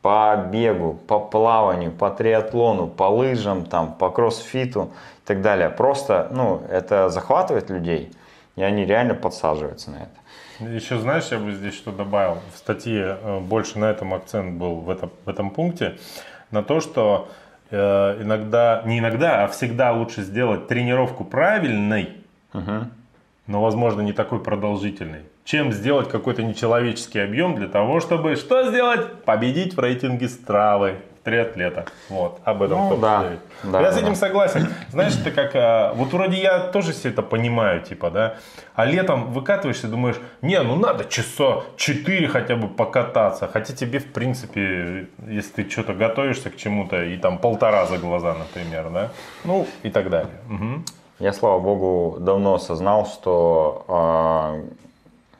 По бегу, по плаванию, по триатлону, по лыжам, там, по кроссфиту и так далее. Просто, ну, это захватывает людей, и они реально подсаживаются на это. Еще знаешь, я бы здесь что добавил. В статье э, больше на этом акцент был в этом, в этом пункте. На то, что э, иногда, не иногда, а всегда лучше сделать тренировку правильной, но, возможно, не такой продолжительной, чем сделать какой-то нечеловеческий объем для того, чтобы что сделать? Победить в рейтинге стравы триатлета. Вот, об этом Ну, да. Да, я да, с этим да. согласен. Знаешь, это как, а, вот вроде я тоже все это понимаю, типа, да, а летом выкатываешься, думаешь, не, ну надо часа 4 хотя бы покататься, хотя тебе, в принципе, если ты что-то готовишься к чему-то, и там полтора за глаза, например, да, ну и так далее. Мгм. Я, слава богу, давно осознал, что а,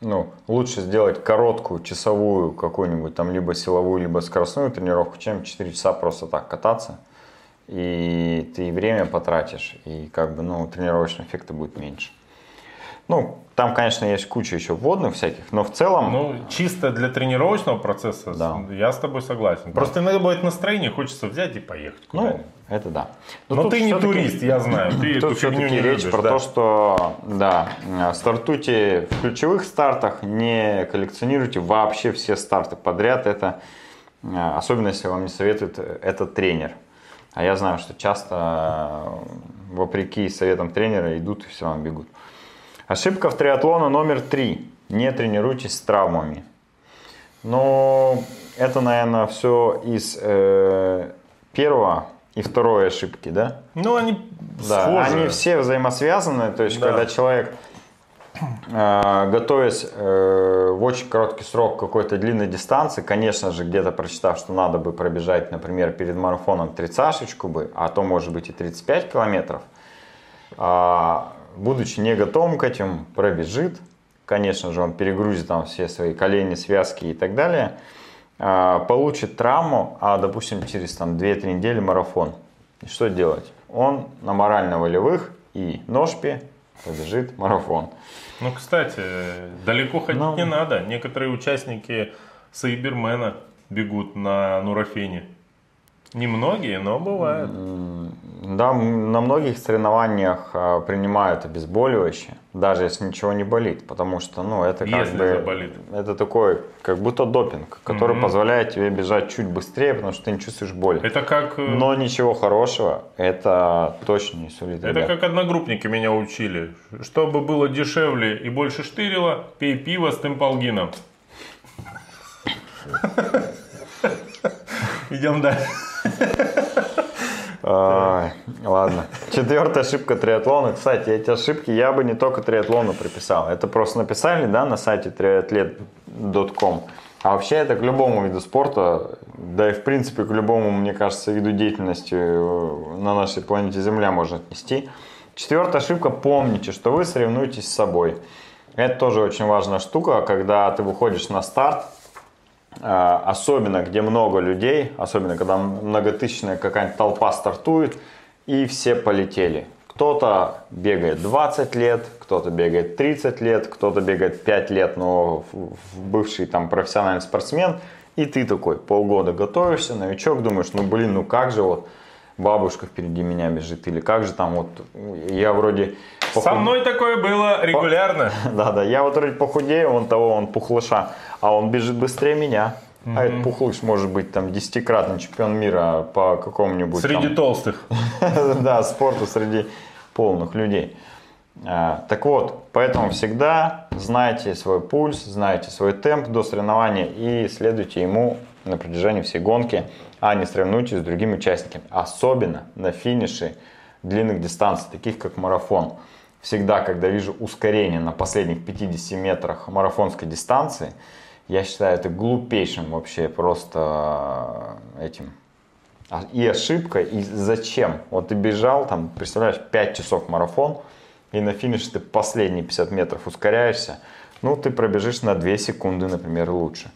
ну, лучше сделать короткую, часовую какую-нибудь там либо силовую, либо скоростную тренировку, чем 4 часа просто так кататься. И ты время потратишь, и как бы, ну, тренировочного эффекта будет меньше. Ну, там, конечно, есть куча еще вводных всяких, но в целом... Ну, чисто для тренировочного процесса Да. я с тобой согласен. Просто иногда бывает настроение, хочется взять и поехать. ну, это да. Но, тут ты не турист, я знаю. Ты Тут все-таки речь любишь, про да. то, что да, э, стартуйте в ключевых стартах, не коллекционируйте вообще все старты подряд. Это э, особенно если вам не советует э, этот тренер. А я знаю, что часто, вопреки советам тренера, идут и все равно бегут. Ошибка в триатлоне номер три. Не тренируйтесь с травмами. Ну, это, наверное, все из э, первого и второй ошибки, да? Ну, они Да, схожи. они все взаимосвязаны. То есть, Да. когда человек, э, готовясь э, в очень короткий срок какой-то длинной дистанции, конечно же, где-то прочитав, что надо бы пробежать, например, перед марафоном тридцашечку бы, а то может быть и 35 километров, а, будучи не готовым к этим, пробежит. Конечно же, он перегрузит там все свои колени, связки и так далее. а, Получит травму, а, допустим, через там 2-3 недели марафон. И что делать? Он на морально-волевых и ножпе побежит марафон. Ну, кстати, далеко ходить Ну. не надо. Некоторые участники Сайбермена бегут на нурофене? Немногие, но бывает. Да, на многих соревнованиях а, принимают обезболивающее, даже если ничего не болит, потому что, ну, это как Если бы, заболит. это такой, как будто допинг, который позволяет тебе бежать чуть быстрее, потому что ты не чувствуешь боли. Это как, э, Но ничего хорошего это точно не сулит. это как одногруппники меня учили. Чтобы было дешевле и больше штырила, пей пиво с темпалгином. Идем дальше. Ладно. Четвертая ошибка триатлона. Кстати, эти ошибки я бы не только триатлону приписал. Это просто написали, да, на сайте triathlete.com. А вообще это к любому виду спорта, да и в принципе к любому, мне кажется, виду деятельности э, на нашей планете Земля можно отнести. Четвертая ошибка. Помните, что вы соревнуетесь с собой. Это тоже очень важная штука, когда ты выходишь на старт, особенно где много людей, особенно когда многотысячная какая-нибудь толпа стартует, и все полетели. Кто-то бегает 20 лет, кто-то бегает 30 лет, кто-то бегает 5 лет, но бывший там профессиональный спортсмен, и ты такой полгода готовишься, новичок, думаешь, ну блин, ну как же вот бабушка впереди меня бежит, или как же там вот, я вроде... Со похуд- мной такое было регулярно. да, да, я вот вроде похудею, он того, он пухлыша, а он бежит быстрее меня. А этот пухлыш может быть там десятикратный чемпион мира по какому-нибудь Среди там, толстых. да, спорту среди полных людей. А, Так вот, поэтому всегда знайте свой пульс, знайте свой темп до соревнования и следуйте ему на протяжении всей гонки, а не соревнуйтесь с другими участниками. Особенно на финише длинных дистанций, таких как марафон. Всегда, когда вижу ускорение на последних 50 метрах марафонской дистанции, я считаю это глупейшим вообще просто э, этим а- и ошибка, и зачем? Вот ты бежал, там, представляешь, 5 часов марафон, и на финише ты последние 50 метров ускоряешься, ну, ты пробежишь на 2 секунды, например, лучше.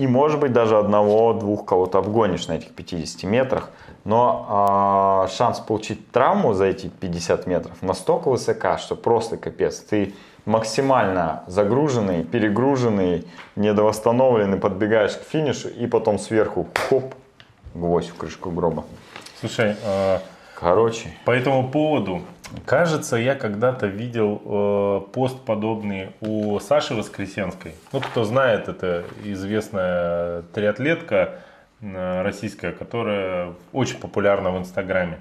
И, может быть, даже одного-двух кого-то обгонишь на этих 50 метрах, но а, шанс получить травму за эти 50 метров настолько высока, что просто капец. Ты максимально загруженный, перегруженный, недовосстановленный, подбегаешь к финишу и потом сверху хоп, гвоздь в крышку гроба. Слушай, э, Короче, по этому поводу, кажется, я когда-то видел э, пост подобный у Саши Воскресенской. Ну, кто знает, это известная триатлетка э, российская, которая очень популярна в Инстаграме.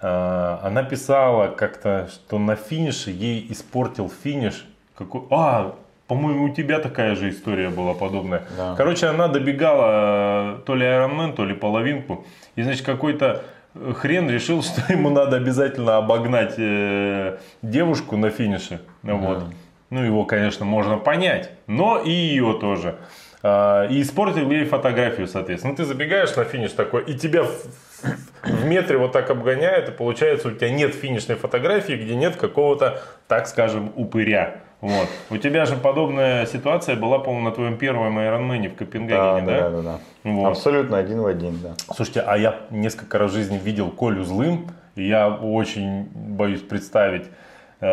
Э, она писала как-то, что на финише ей испортил финиш. Какой... А, по-моему, у тебя такая же история была подобная. Да. Короче, она добегала э, то ли Ironman, то ли половинку. И, значит, какой-то хрен решил, что ему надо обязательно обогнать э, девушку на финише. Ну, вот. ну, его, конечно, можно понять, но и ее тоже. А, И испортил ей фотографию, соответственно. Ну, ты забегаешь на финиш такой, и тебя в, в метре вот так обгоняют, и получается, у тебя нет финишной фотографии, где нет какого-то, так скажем, упыря. Вот. У тебя же подобная ситуация была, по-моему, на твоем первом Ironman в да, Копенгагене, да? да, да, да. Вот. Абсолютно один в один, да. Слушайте, а я несколько раз в жизни видел Колю злым, и я очень боюсь представить э,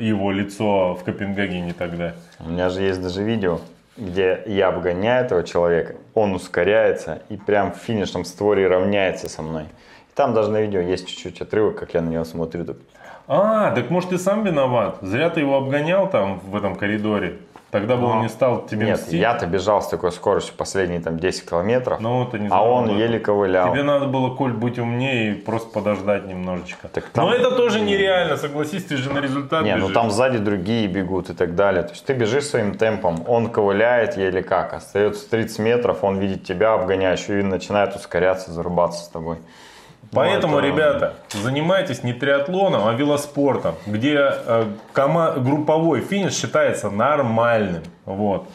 его лицо в Копенгагене тогда. У меня же есть даже видео, где я обгоняю этого человека, он ускоряется и прям в финишном створе равняется со мной. И там даже на видео есть чуть-чуть отрывок, как я на него смотрю. так, А, так может ты сам виноват? Зря ты его обгонял там в этом коридоре. Тогда бы он не стал тебе Нет, мстить. я-то бежал с такой скоростью последние там 10 километров, Но ты не а он этом. еле ковылял. Тебе надо было, Коль, быть умнее и просто подождать немножечко. Так там- Но это тоже нереально, согласись, ты же на результат Не, ну бежишь. там сзади другие бегут и так далее. То есть ты бежишь своим темпом, он ковыляет еле как, остается 30 метров, он видит тебя обгоняющего и начинает ускоряться, зарубаться с тобой. Поэтому, это- ребята, занимайтесь не триатлоном, а велоспортом, где э, кома- групповой финиш считается нормальным. Вот.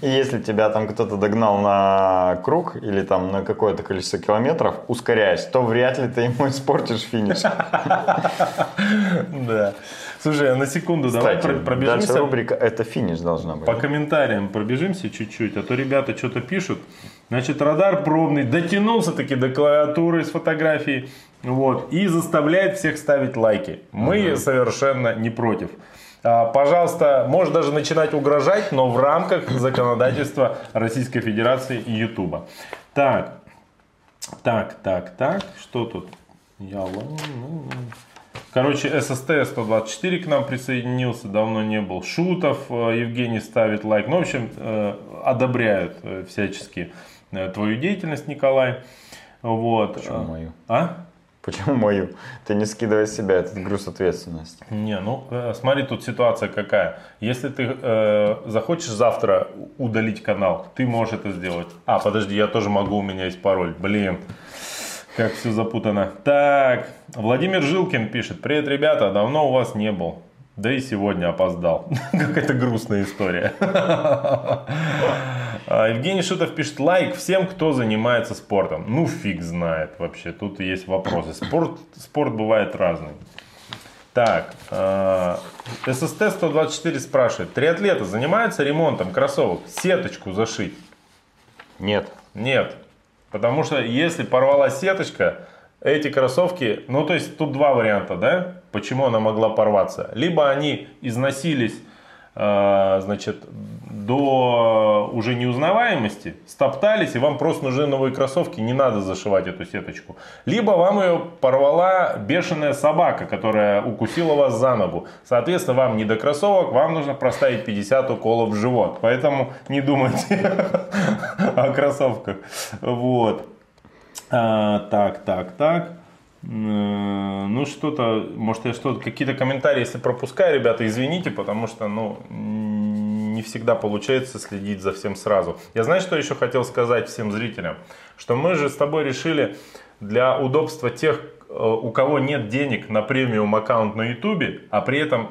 И если тебя там кто-то догнал на круг или там на какое-то количество километров, ускоряясь, то вряд ли ты ему испортишь финиш. Да. Слушай, на секунду давай Кстати, пробежимся. дальше рубрика «Это финиш» должна быть. По комментариям пробежимся чуть-чуть, а то ребята что-то пишут. Значит, радар пробный дотянулся таки до клавиатуры с фотографией. Вот, и заставляет всех ставить лайки. Мы совершенно не против. А, Пожалуйста, можешь даже начинать угрожать, но в рамках законодательства Российской Федерации и Ютуба. Так, так, так, так, что тут? Я... Короче, SST 124 к нам присоединился, давно не был. Шутов, э, Евгений ставит лайк. Ну, в общем, э, одобряют э, всячески твою деятельность, Николай. Вот. Почему мою? А? Почему мою? Ты не скидывай с себя этот груз ответственности. Не, ну смотри, тут ситуация какая. Если ты э, захочешь завтра удалить канал, ты можешь это сделать. А, подожди, я тоже могу, у меня есть пароль. Блин, как все запутано. Так, Владимир Жилкин пишет. Привет, ребята, давно у вас не был. Да и сегодня опоздал. Какая-то грустная история. А, Евгений Шутов пишет лайк всем, кто занимается спортом. Ну, фиг знает вообще. Тут есть вопросы. Спорт, спорт бывает разный. Так, э, ССТ 124 спрашивает. Триатлеты занимаются ремонтом кроссовок? Сеточку зашить? Нет. Нет. Потому что если порвалась сеточка, эти кроссовки, ну то есть тут два варианта, да, почему она могла порваться. Либо они износились, значит, до уже неузнаваемости, стоптались, и вам просто нужны новые кроссовки, не надо зашивать эту сеточку. Либо вам ее порвала бешеная собака, которая укусила вас за ногу. Соответственно, вам не до кроссовок, вам нужно проставить 50 уколов в живот. Поэтому не думайте о кроссовках. Вот. А, так, так, так. М, Ну, что-то, может, я что-то, какие-то комментарии, если пропускаю, ребята, извините, потому что, ну, не всегда получается следить за всем сразу. Я знаю, что еще хотел сказать всем зрителям, что мы же с тобой решили для удобства тех, э, у кого нет денег на премиум аккаунт на ютубе, а при этом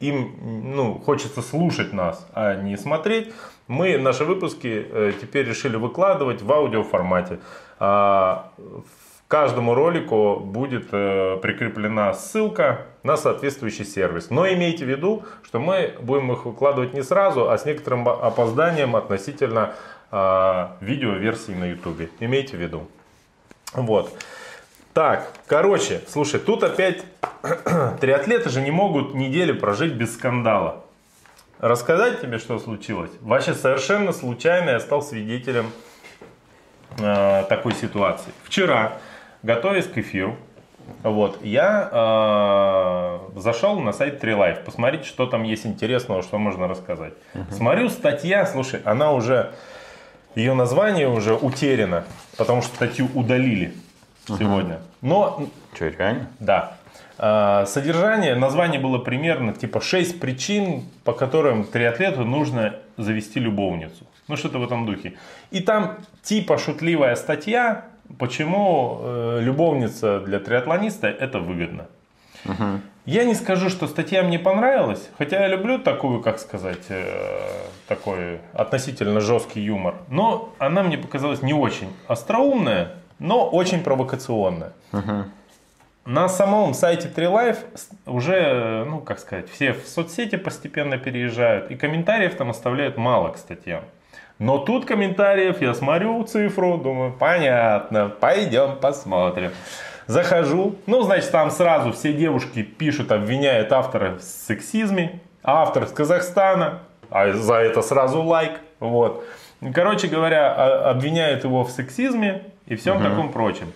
им ну, хочется слушать нас, а не смотреть, мы наши выпуски э, теперь решили выкладывать в аудиоформате. А, в каждому ролику будет э, прикреплена ссылка на соответствующий сервис. Но имейте в виду, что мы будем их выкладывать не сразу, а с некоторым опозданием относительно а, видеоверсии на YouTube. Имейте в виду. Вот. Так, короче, слушай, тут опять триатлеты же не могут неделю прожить без скандала. Рассказать тебе, что случилось? Вообще совершенно случайно я стал свидетелем э, такой ситуации. Вчера, готовясь к эфиру, вот, я э, зашел на сайт TreeLife, посмотреть, что там есть интересного, что можно рассказать. Смотрю, статья, слушай, она уже, ее название уже утеряно, потому что статью удалили сегодня. Но Что, реально? да. А, Содержание, название было примерно типа 6 причин, по которым триатлету нужно завести любовницу. Ну, что-то в этом духе. И там типа шутливая статья, почему э, любовница для триатлониста это выгодно. Я не скажу, что статья мне понравилась, хотя я люблю такую, как сказать, э, такой относительно жесткий юмор. Но она мне показалась не очень остроумная, но очень провокационная. На самом сайте TreeLife уже, ну как сказать, все в соцсети постепенно переезжают, и комментариев там оставляют мало к статьям. Но тут комментариев, я смотрю цифру, думаю, понятно, пойдем посмотрим. Захожу, ну, значит, там сразу все девушки пишут, обвиняют автора в сексизме, автор из Казахстана, а за это сразу лайк, вот. Короче говоря, а- обвиняют его в сексизме и всем таком прочем.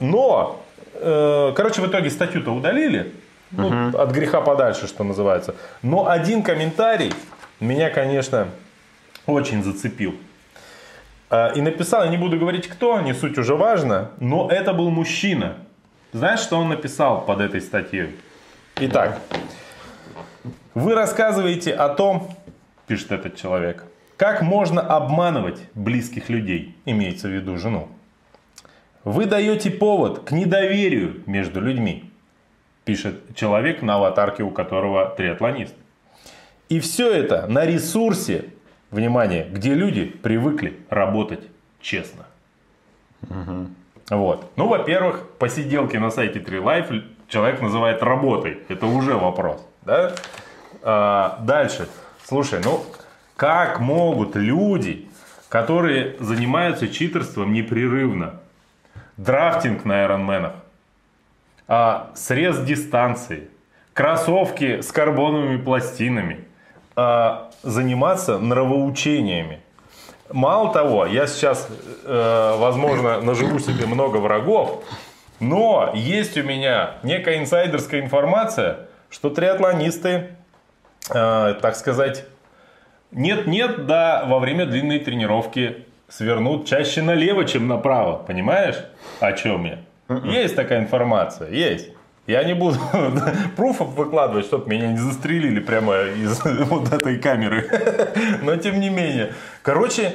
Но, э, короче, в итоге статью-то удалили, ну, от греха подальше, что называется. Но один комментарий меня, конечно, очень зацепил. А, И написал, я не буду говорить кто, не суть уже важно, но это был мужчина. Знаешь, что он написал под этой статьей? Итак, вы рассказываете о том, пишет этот человек, как можно обманывать близких людей, имеется в виду жену. Вы даете повод к недоверию между людьми, пишет человек, на аватарке у которого триатлонист. И все это на ресурсе, внимание, где люди привыкли работать честно. Вот. Ну, во-первых, посиделки на сайте TreeLife человек называет работой. Это уже вопрос. Да? А, дальше. Слушай, ну как могут люди, которые занимаются читерством непрерывно, драфтинг на айронменах, а, срез дистанции, кроссовки с карбоновыми пластинами, а заниматься нравоучениями. Мало того, я сейчас, э, возможно, наживу себе много врагов, но есть у меня некая инсайдерская информация, что триатлонисты, э, так сказать, нет-нет, да, во время длинной тренировки свернут чаще налево, чем направо. Понимаешь, о чем я? Есть такая информация, есть. Я не буду пруфов выкладывать, чтобы меня не застрелили прямо из вот этой камеры. Но тем не менее. Короче,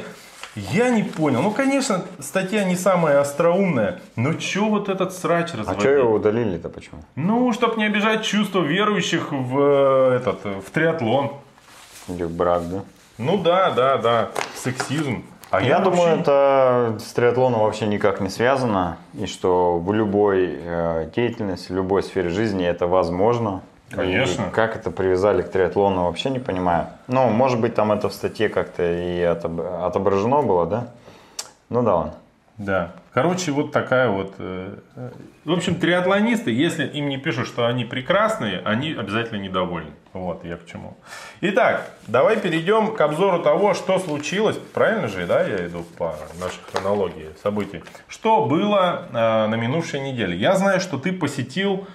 я не понял. Ну, конечно, статья не самая остроумная, но что вот этот срач А разводить? что его удалили-то почему? Ну, чтобы не обижать чувства верующих в э, этот в триатлон. Или брак, да? Ну да, да, да, сексизм. А Я, думаю, это с триатлоном вообще никак не связано, и что в любой э, деятельности, в любой сфере жизни это возможно. Конечно. И как это привязали к триатлону, вообще не понимаю. Ну, может быть, там это в статье как-то и отоб- отображено было, да? Ну да ладно. Да. Короче, вот такая вот. э, э, В общем, триатлонисты, если им не пишут, что они прекрасные, они обязательно недовольны. Вот я к чему. Итак, давай перейдем к обзору того, что случилось. Правильно же, да, я иду по нашей хронологии событий. Что было э, на минувшей неделе? Я знаю, что ты посетил,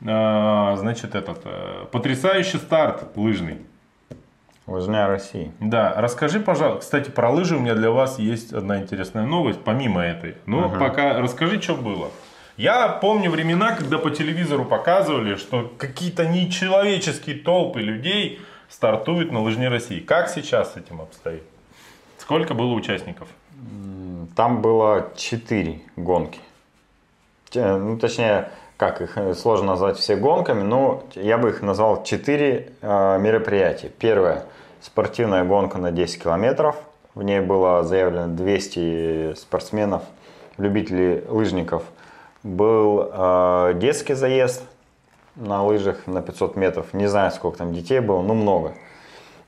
э, значит, этот э, потрясающий старт лыжный. Лыжня России. Да, расскажи, пожалуйста. Кстати, про лыжи у меня для вас есть одна интересная новость, помимо этой. Ну, пока расскажи, что было. Я помню времена, когда по телевизору показывали, что какие-то нечеловеческие толпы людей стартуют на лыжне России. Как сейчас с этим обстоит? Сколько было участников? Там было четыре гонки. Те- Ну, точнее, как их э, сложно назвать все гонками, но я бы их назвал четыре э, мероприятия. Первое – спортивная гонка на 10 километров. В ней было заявлено 200 спортсменов, любителей лыжников. Был э, детский заезд на лыжах на 500 метров. Не знаю, сколько там детей было, но много.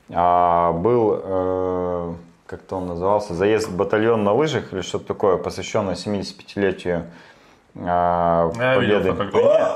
А, был, э, как-то он назывался, заезд батальон на лыжах или что-то такое, посвященное 75-летию а, Я видел победы. фотографию.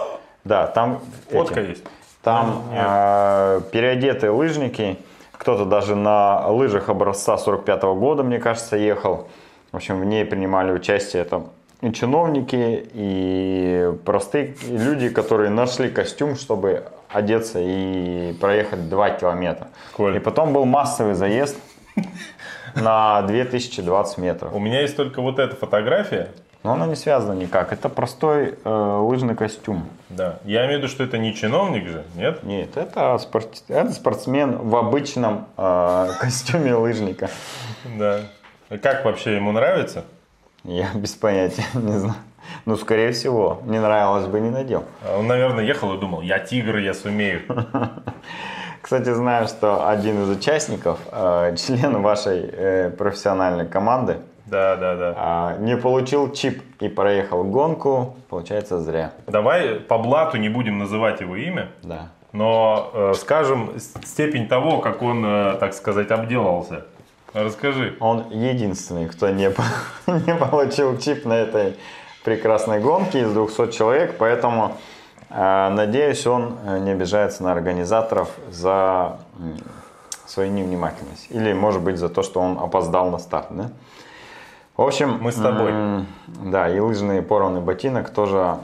Да, там Фотка эти- есть. там э, переодетые лыжники, кто-то даже на лыжах образца 45 года, мне кажется, ехал. В общем, в ней принимали участие там и чиновники, и простые люди, которые нашли костюм, чтобы одеться и проехать 2 километра. Коль. И потом был массовый заезд на 2020 метров. У меня есть только вот эта фотография. Но она не связана никак. Это простой э, лыжный костюм. Да. Я имею в виду, что это не чиновник же, нет? Нет, это, спорт- это спортсмен в обычном э, костюме лыжника. Да. Как вообще ему нравится? Я без понятия, не знаю. Ну, скорее всего, не нравилось бы, не надел. А Он, наверное, ехал и думал, я тигр, я сумею. Кстати, знаю, что один из участников, э, член вашей э, профессиональной команды, Да, да, да. э, не получил чип и проехал гонку, получается, зря. Давай по блату не будем называть его имя, Да. но э, скажем степень того, как он, э, так сказать, обделался. Расскажи. Он единственный, кто не, не получил чип на этой прекрасной гонке из 200 человек, поэтому э, надеюсь, он э, не обижается на организаторов за свою невнимательность. Или, может быть, за то, что он опоздал на старт. Да? В общем, Мы с тобой. Да, и лыжный порванный ботинок тоже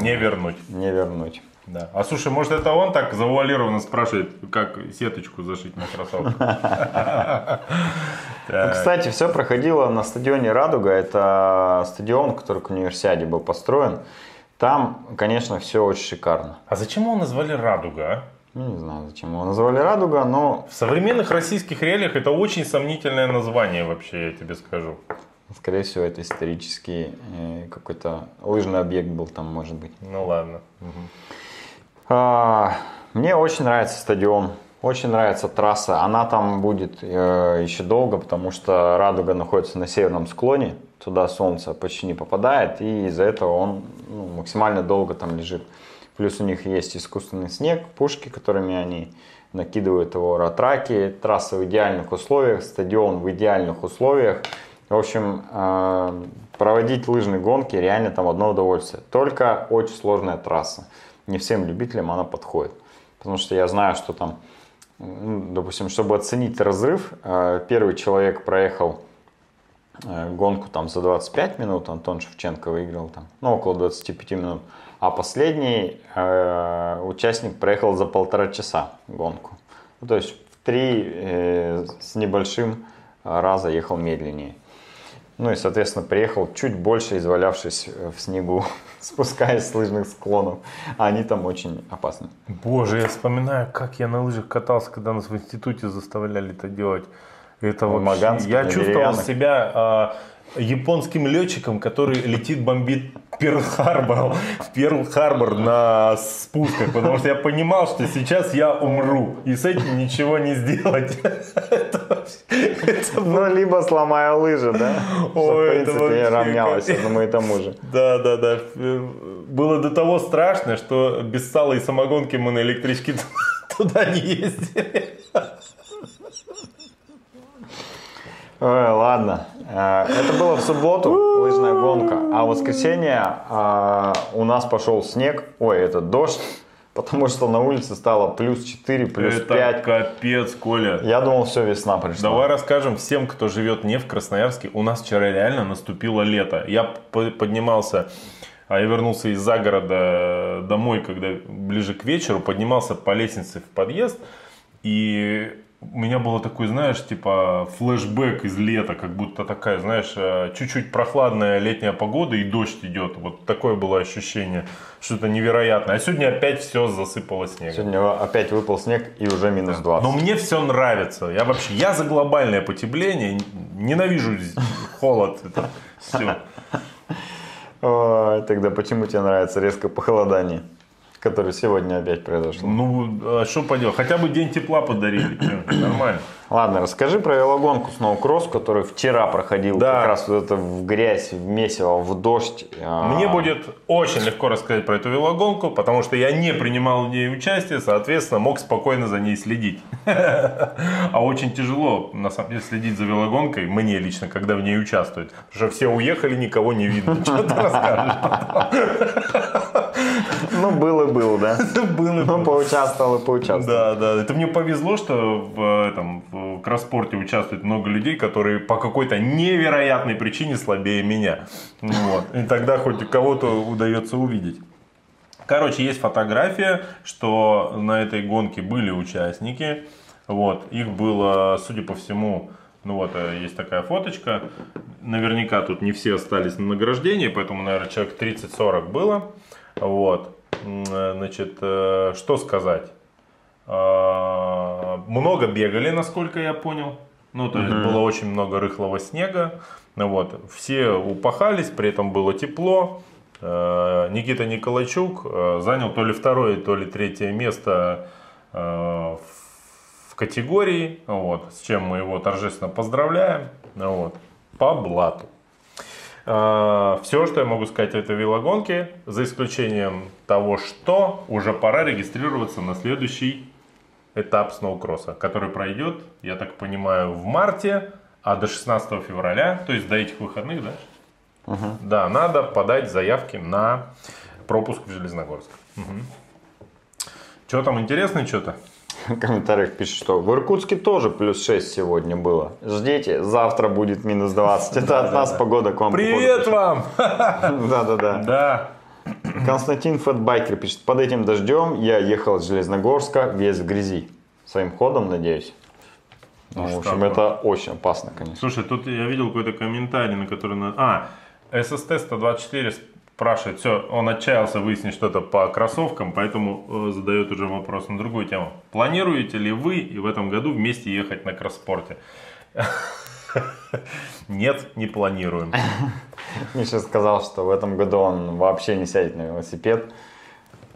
Не вернуть. не вернуть. Да. А слушай, может это он так завуалированно спрашивает, как сеточку зашить на кроссовку? Кстати, все проходило на стадионе «Радуга». Это стадион, который к универсиаде был построен. Там, конечно, все очень шикарно. А зачем его назвали «Радуга», а? Ну, не знаю, зачем его называли «Радуга», но, В современных российских реалиях это очень сомнительное название вообще, я тебе скажу. Скорее всего, это исторический э, какой-то лыжный объект был там, может быть. Ну ладно. А, Мне очень нравится стадион, очень нравится трасса. Она там будет э, еще долго, потому что Радуга находится на северном склоне. Туда солнце почти не попадает, и из-за этого он ну, максимально долго там лежит. Плюс у них есть искусственный снег, пушки, которыми они накидывают его ратраки. Трасса в идеальных условиях, стадион в идеальных условиях. В общем, э, проводить лыжные гонки реально там одно удовольствие. Только очень сложная трасса. Не всем любителям она подходит. Потому что я знаю, что там, ну, допустим, чтобы оценить разрыв, э, первый человек проехал э, гонку там за 25 минут, Антон Шевченко выиграл там, ну, около 25 минут. А последний э, участник проехал за полтора часа гонку. Ну, то есть в три э, с небольшим раза ехал медленнее. Ну и, соответственно, приехал чуть больше, извалявшись в снегу, спускаясь с лыжных склонов. А они там очень опасны. Боже, я вспоминаю, как я на лыжах катался, когда нас в институте заставляли это делать. Это В вообще... Я чувствовал себя а, японским летчиком, который летит бомбит Перл-Харбор, Перл-Харбор на спусках, потому что я понимал, что сейчас я умру, и с этим ничего не сделать. Это вообще- Ну, либо сломая лыжи, да? Что, в принципе, равнялось капец. одному и тому же. Да, да, да. Было до того страшно, что без сала и самогонки мы на электричке туда не ездили. Ой, ладно. Э, Это было в субботу, лыжная гонка. А в воскресенье э, у нас пошел снег, ой, это дождь, потому что на улице стало плюс 4, плюс Это 5. капец, Коля. Я думал, все, весна пришла. Давай расскажем всем, кто живет не в Красноярске. У нас вчера реально наступило лето. Я поднимался, а я вернулся из загорода домой, когда ближе к вечеру, поднимался по лестнице в подъезд, и у меня было такой, знаешь, типа флешбэк из лета, как будто такая, знаешь, э, чуть-чуть прохладная летняя погода и дождь идет. Вот такое было ощущение, что-то невероятное. А сегодня опять все засыпало снегом. Сегодня опять выпал снег и уже минус 20. Но мне все нравится. Я вообще, я за глобальное потепление, ненавижу холод. Это все. Ой, тогда почему тебе нравится резко похолодание, которое сегодня опять произошло? Ну, а что поделать? Хотя бы день тепла подарили. Нормально. Ладно, расскажи про велогонку Snowcross, который вчера проходил Да. как раз вот это в грязь, в месиво, в дождь. А, Мне будет очень легко рассказать про эту велогонку, потому что я не принимал в ней участие, соответственно, мог спокойно за ней следить. А очень тяжело, на самом деле, следить за велогонкой, мне лично, когда в ней участвуют. Потому что все уехали, никого не видно. Что ты расскажешь? Ну, был и был, да? Было, Ну, поучаствовал и поучаствовал. Да, да. Это мне повезло, что в этом в кросспорте участвует много людей, которые по какой-то невероятной причине слабее меня. Вот. И тогда хоть кого-то удается увидеть. Короче, есть фотография, что на этой гонке были участники. Вот. Их было, судя по всему, ну вот, э, есть такая фоточка. Наверняка тут не все остались на награждении, поэтому, наверное, человек 30-40 было. Вот. Э, Значит, э, что сказать? А, Много бегали, насколько я понял. Ну, то есть было очень много рыхлого снега. Ну, вот. Все упахались, при этом было тепло. Э, Никита Николайчук э, занял то ли второе, то ли третье место в в категории, вот, с чем мы его торжественно поздравляем, ну вот, по блату. Все, что я могу сказать о этой велогонке, за исключением того, что уже пора регистрироваться на следующий этап сноукросса, который пройдет, я так понимаю, в марте, а до 16 февраля, то есть до этих выходных, да? Да, надо подать заявки на пропуск в Железногорск. Что там интересное что-то? В комментариях пишут, что в Иркутске тоже плюс 6 сегодня было. Ждите, завтра будет минус 20. Это от нас погода к вам. Привет вам! Да-да-да. Да. Константин Фэтбайкер пишет, под этим дождем я ехал из Железногорска весь в грязи. Своим ходом, надеюсь. Ну, в общем, это очень опасно, конечно. Слушай, тут я видел какой-то комментарий, на который... на- А, SST-124 спрашивает, все, он отчаялся выяснить что-то по кроссовкам, поэтому э, задает уже вопрос на другую тему. Планируете ли вы и в этом году вместе ехать на кросспорте? Нет, не планируем. Миша сказал, что в этом году он вообще не сядет на велосипед,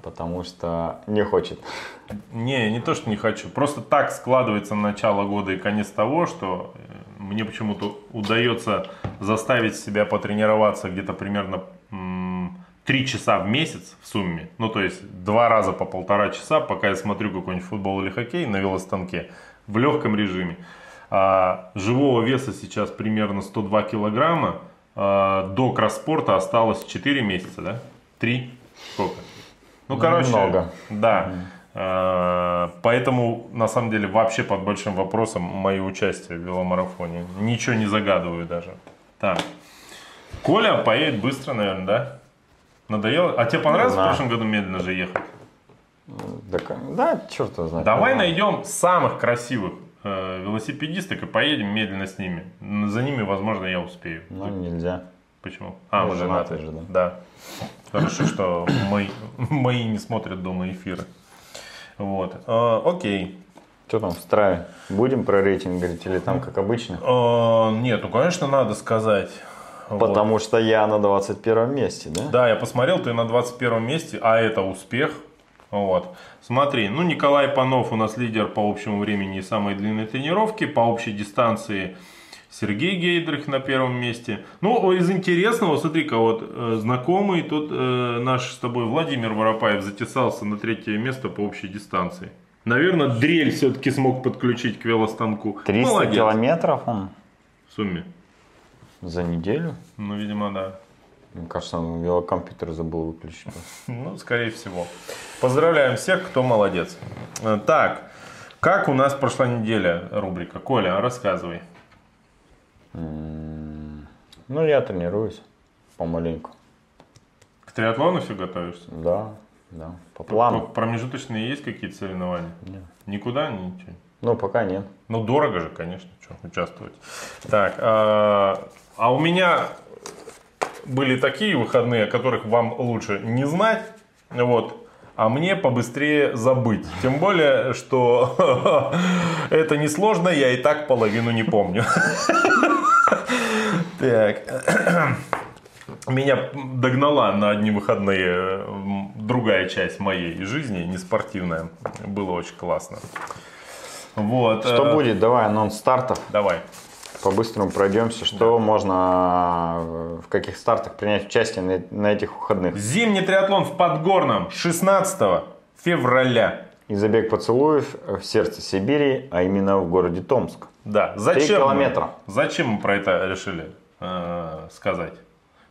потому что не хочет. Не, не то, что не хочу. Просто так складывается начало года и конец того, что э, мне почему-то удается заставить себя потренироваться где-то примерно 3 часа в месяц в сумме. Ну, то есть два раза по полтора часа, пока я смотрю какой-нибудь футбол или хоккей на велостанке в легком режиме. А, живого веса сейчас примерно 102 килограмма. А, до кросспорта осталось 4 месяца, да? 3? Сколько? Ну, короче, Много. да. Э, Поэтому, на самом деле, вообще под большим вопросом мое участие в веломарафоне. Ничего не загадываю даже. Так. Коля поедет быстро, наверное, да? Надоело? А тебе понравилось в знаю. прошлом году медленно же ехать? Да, да черт его знает. Давай Нормально. найдем самых красивых э, велосипедисток и поедем медленно с ними. За ними, возможно, я успею. Ну, нельзя. Почему? А, вы женатый женаты. же, да. Хорошо, что мои, мои не смотрят дома эфиры. Вот. Э, окей. Что там в Страве? Будем про рейтинг говорить или там как обычно? Э, нет, ну, конечно, надо сказать. Вот. Потому что я на 21 месте, да? Да, я посмотрел, ты на 21 месте, а это успех. Вот. Смотри, ну Николай Панов у нас лидер по общему времени и самой длинной тренировки, по общей дистанции Сергей Гейдрих на первом месте. Ну, из интересного, смотри-ка, вот э, знакомый тут э, наш с тобой Владимир Воропаев затесался на третье место по общей дистанции. Наверное, дрель все-таки смог подключить к велостанку. 300 Молодец. километров он В сумме. За неделю? Ну, видимо, да. Мне кажется, он велокомпьютер забыл выключить. Ну, скорее всего. Поздравляем всех, кто молодец. Э, Так, как у нас прошла неделя рубрика? Коля, рассказывай. Ну, я тренируюсь помаленьку. К триатлону все готовишься? Да, да, по плану. Промежуточные есть какие-то соревнования? Нет. Никуда? Ничего. Ну, пока нет. Ну, дорого же, конечно, что, участвовать. Так, а, у меня были такие выходные, о которых вам лучше не знать, вот, а мне побыстрее забыть. Тем более, что это несложно, я и так половину не помню. Так. Меня догнала на одни выходные другая часть моей жизни, не спортивная. Было очень классно. Вот. Что э, будет? Давай анонс стартов. Давай. По-быстрому пройдемся. Что можно, э, в каких стартах принять участие на, на этих выходных? Зимний триатлон в Подгорном 16 февраля. И забег поцелуев в сердце Сибири, а именно в городе Томск. Да, зачем? мы- километра. зачем мы про это решили э, сказать?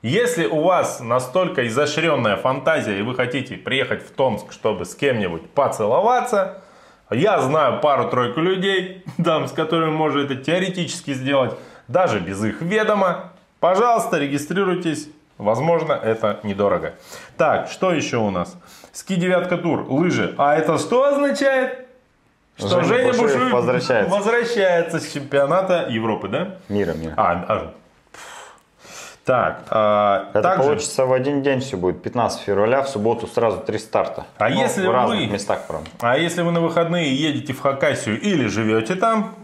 Если у вас настолько изощренная фантазия и вы хотите приехать в Томск, чтобы с кем-нибудь поцеловаться, я знаю пару-тройку людей, там, с которыми можно это теоретически сделать, даже без их ведома. Пожалуйста, регистрируйтесь. Возможно, это недорого. Так, что еще у нас? Ски девятка тур, лыжи. А это что означает? Что Женя Женя, Бушуев возвращается. возвращается с чемпионата Европы, да? Мира, мира. А, а, так, а, Это также, получится в один день все будет. 15 февраля, в субботу сразу три старта. А Ну, если в разных вы- местах, правда. а если вы на выходные едете в Хакасию или живете там,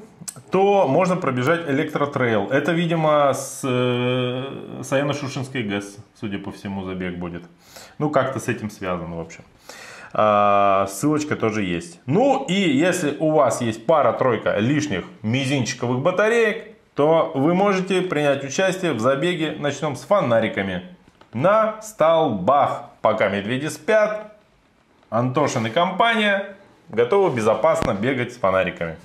то можно пробежать электротрейл. Это, видимо, с э, Саяно-Шушинской ГЭС, судя по всему, забег будет. Ну, как-то с этим связано, в общем. А, ссылочка тоже есть. Ну и если у вас есть пара-тройка лишних мизинчиковых батареек, то вы можете принять участие в забеге. Начнем с фонариками. На столбах. Пока медведи спят, Антошин и компания готовы безопасно бегать с фонариками.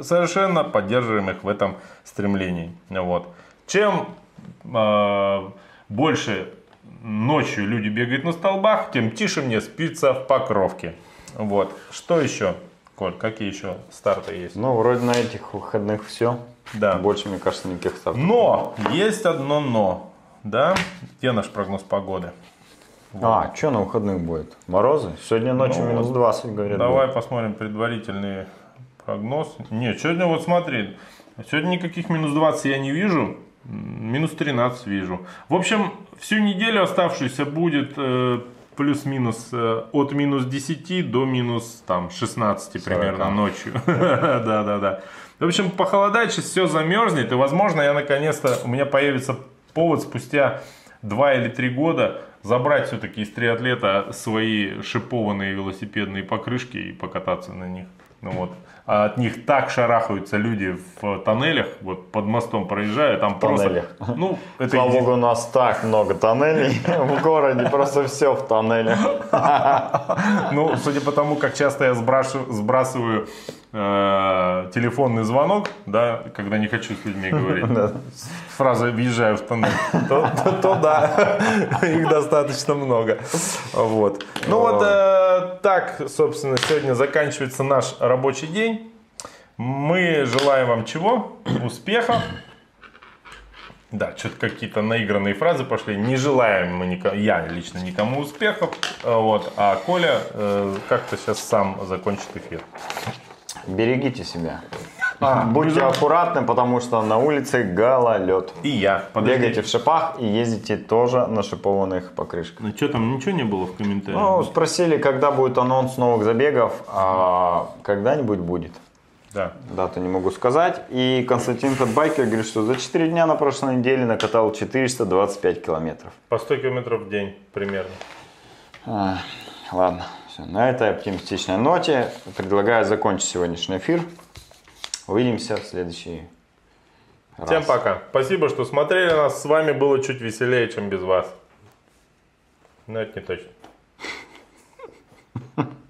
Совершенно поддерживаем их в этом стремлении. Вот. Чем э, больше ночью люди бегают на столбах, тем тише мне спится в покровке. Вот. Что еще? Коль, какие еще старты есть? Ну, вроде на этих выходных все. Да. Больше, мне кажется, никаких стартов. Но! Есть одно но. Да? Где наш прогноз погоды? А, что на выходных будет? Морозы? Сегодня ночью Ну минус вот. 20, говорят. Давай будет. посмотрим предварительный прогноз. Нет, сегодня вот смотри, сегодня никаких минус 20 я не вижу, минус 13 вижу. В общем, всю неделю оставшуюся будет э, плюс-минус э, от минус 10 до минус там 16 примерно ночью. Да, да, да. В общем, похолодает, сейчас все замерзнет, и, возможно, я наконец-то, у меня появится повод спустя два или три года забрать все-таки из триатлета свои шипованные велосипедные покрышки и покататься на них. Ну вот. А от них так шарахаются люди в тоннелях, вот под мостом проезжают, там Тоннелях. просто... Ну, это Слава богу, у нас так много тоннелей в городе, просто все в тоннелях. Ну, судя по тому, как часто я сбрасываю э, телефонный звонок, да, когда не хочу с людьми говорить, фраза «въезжаю в тоннель», то, то- то да, их достаточно много. Вот. Ну вот, э, так, собственно, сегодня заканчивается наш рабочий день. Мы желаем вам чего? Успехов. Да, что-то какие-то наигранные фразы пошли. Не желаем мы никому, я лично никому успехов. Э, Вот, а Коля э, как-то сейчас сам закончит эфир. Берегите себя. Будьте аккуратны, потому что на улице гололед. И я. Подожди. Бегайте в шипах и ездите тоже на шипованных покрышках. Ну что там, ничего не было в комментариях? Ну, спросили, когда будет анонс новых забегов, а когда-нибудь будет. Да. Дату не могу сказать. И Константин Фэтбайкер говорит, что за 4 дня на прошлой неделе накатал 425 километров. По 100 километров в день примерно. А, ладно, все, на этой оптимистичной ноте предлагаю закончить сегодняшний эфир. Увидимся в следующий раз. Всем пока. Спасибо, что смотрели нас. С вами было чуть веселее, чем без вас. Но это не точно.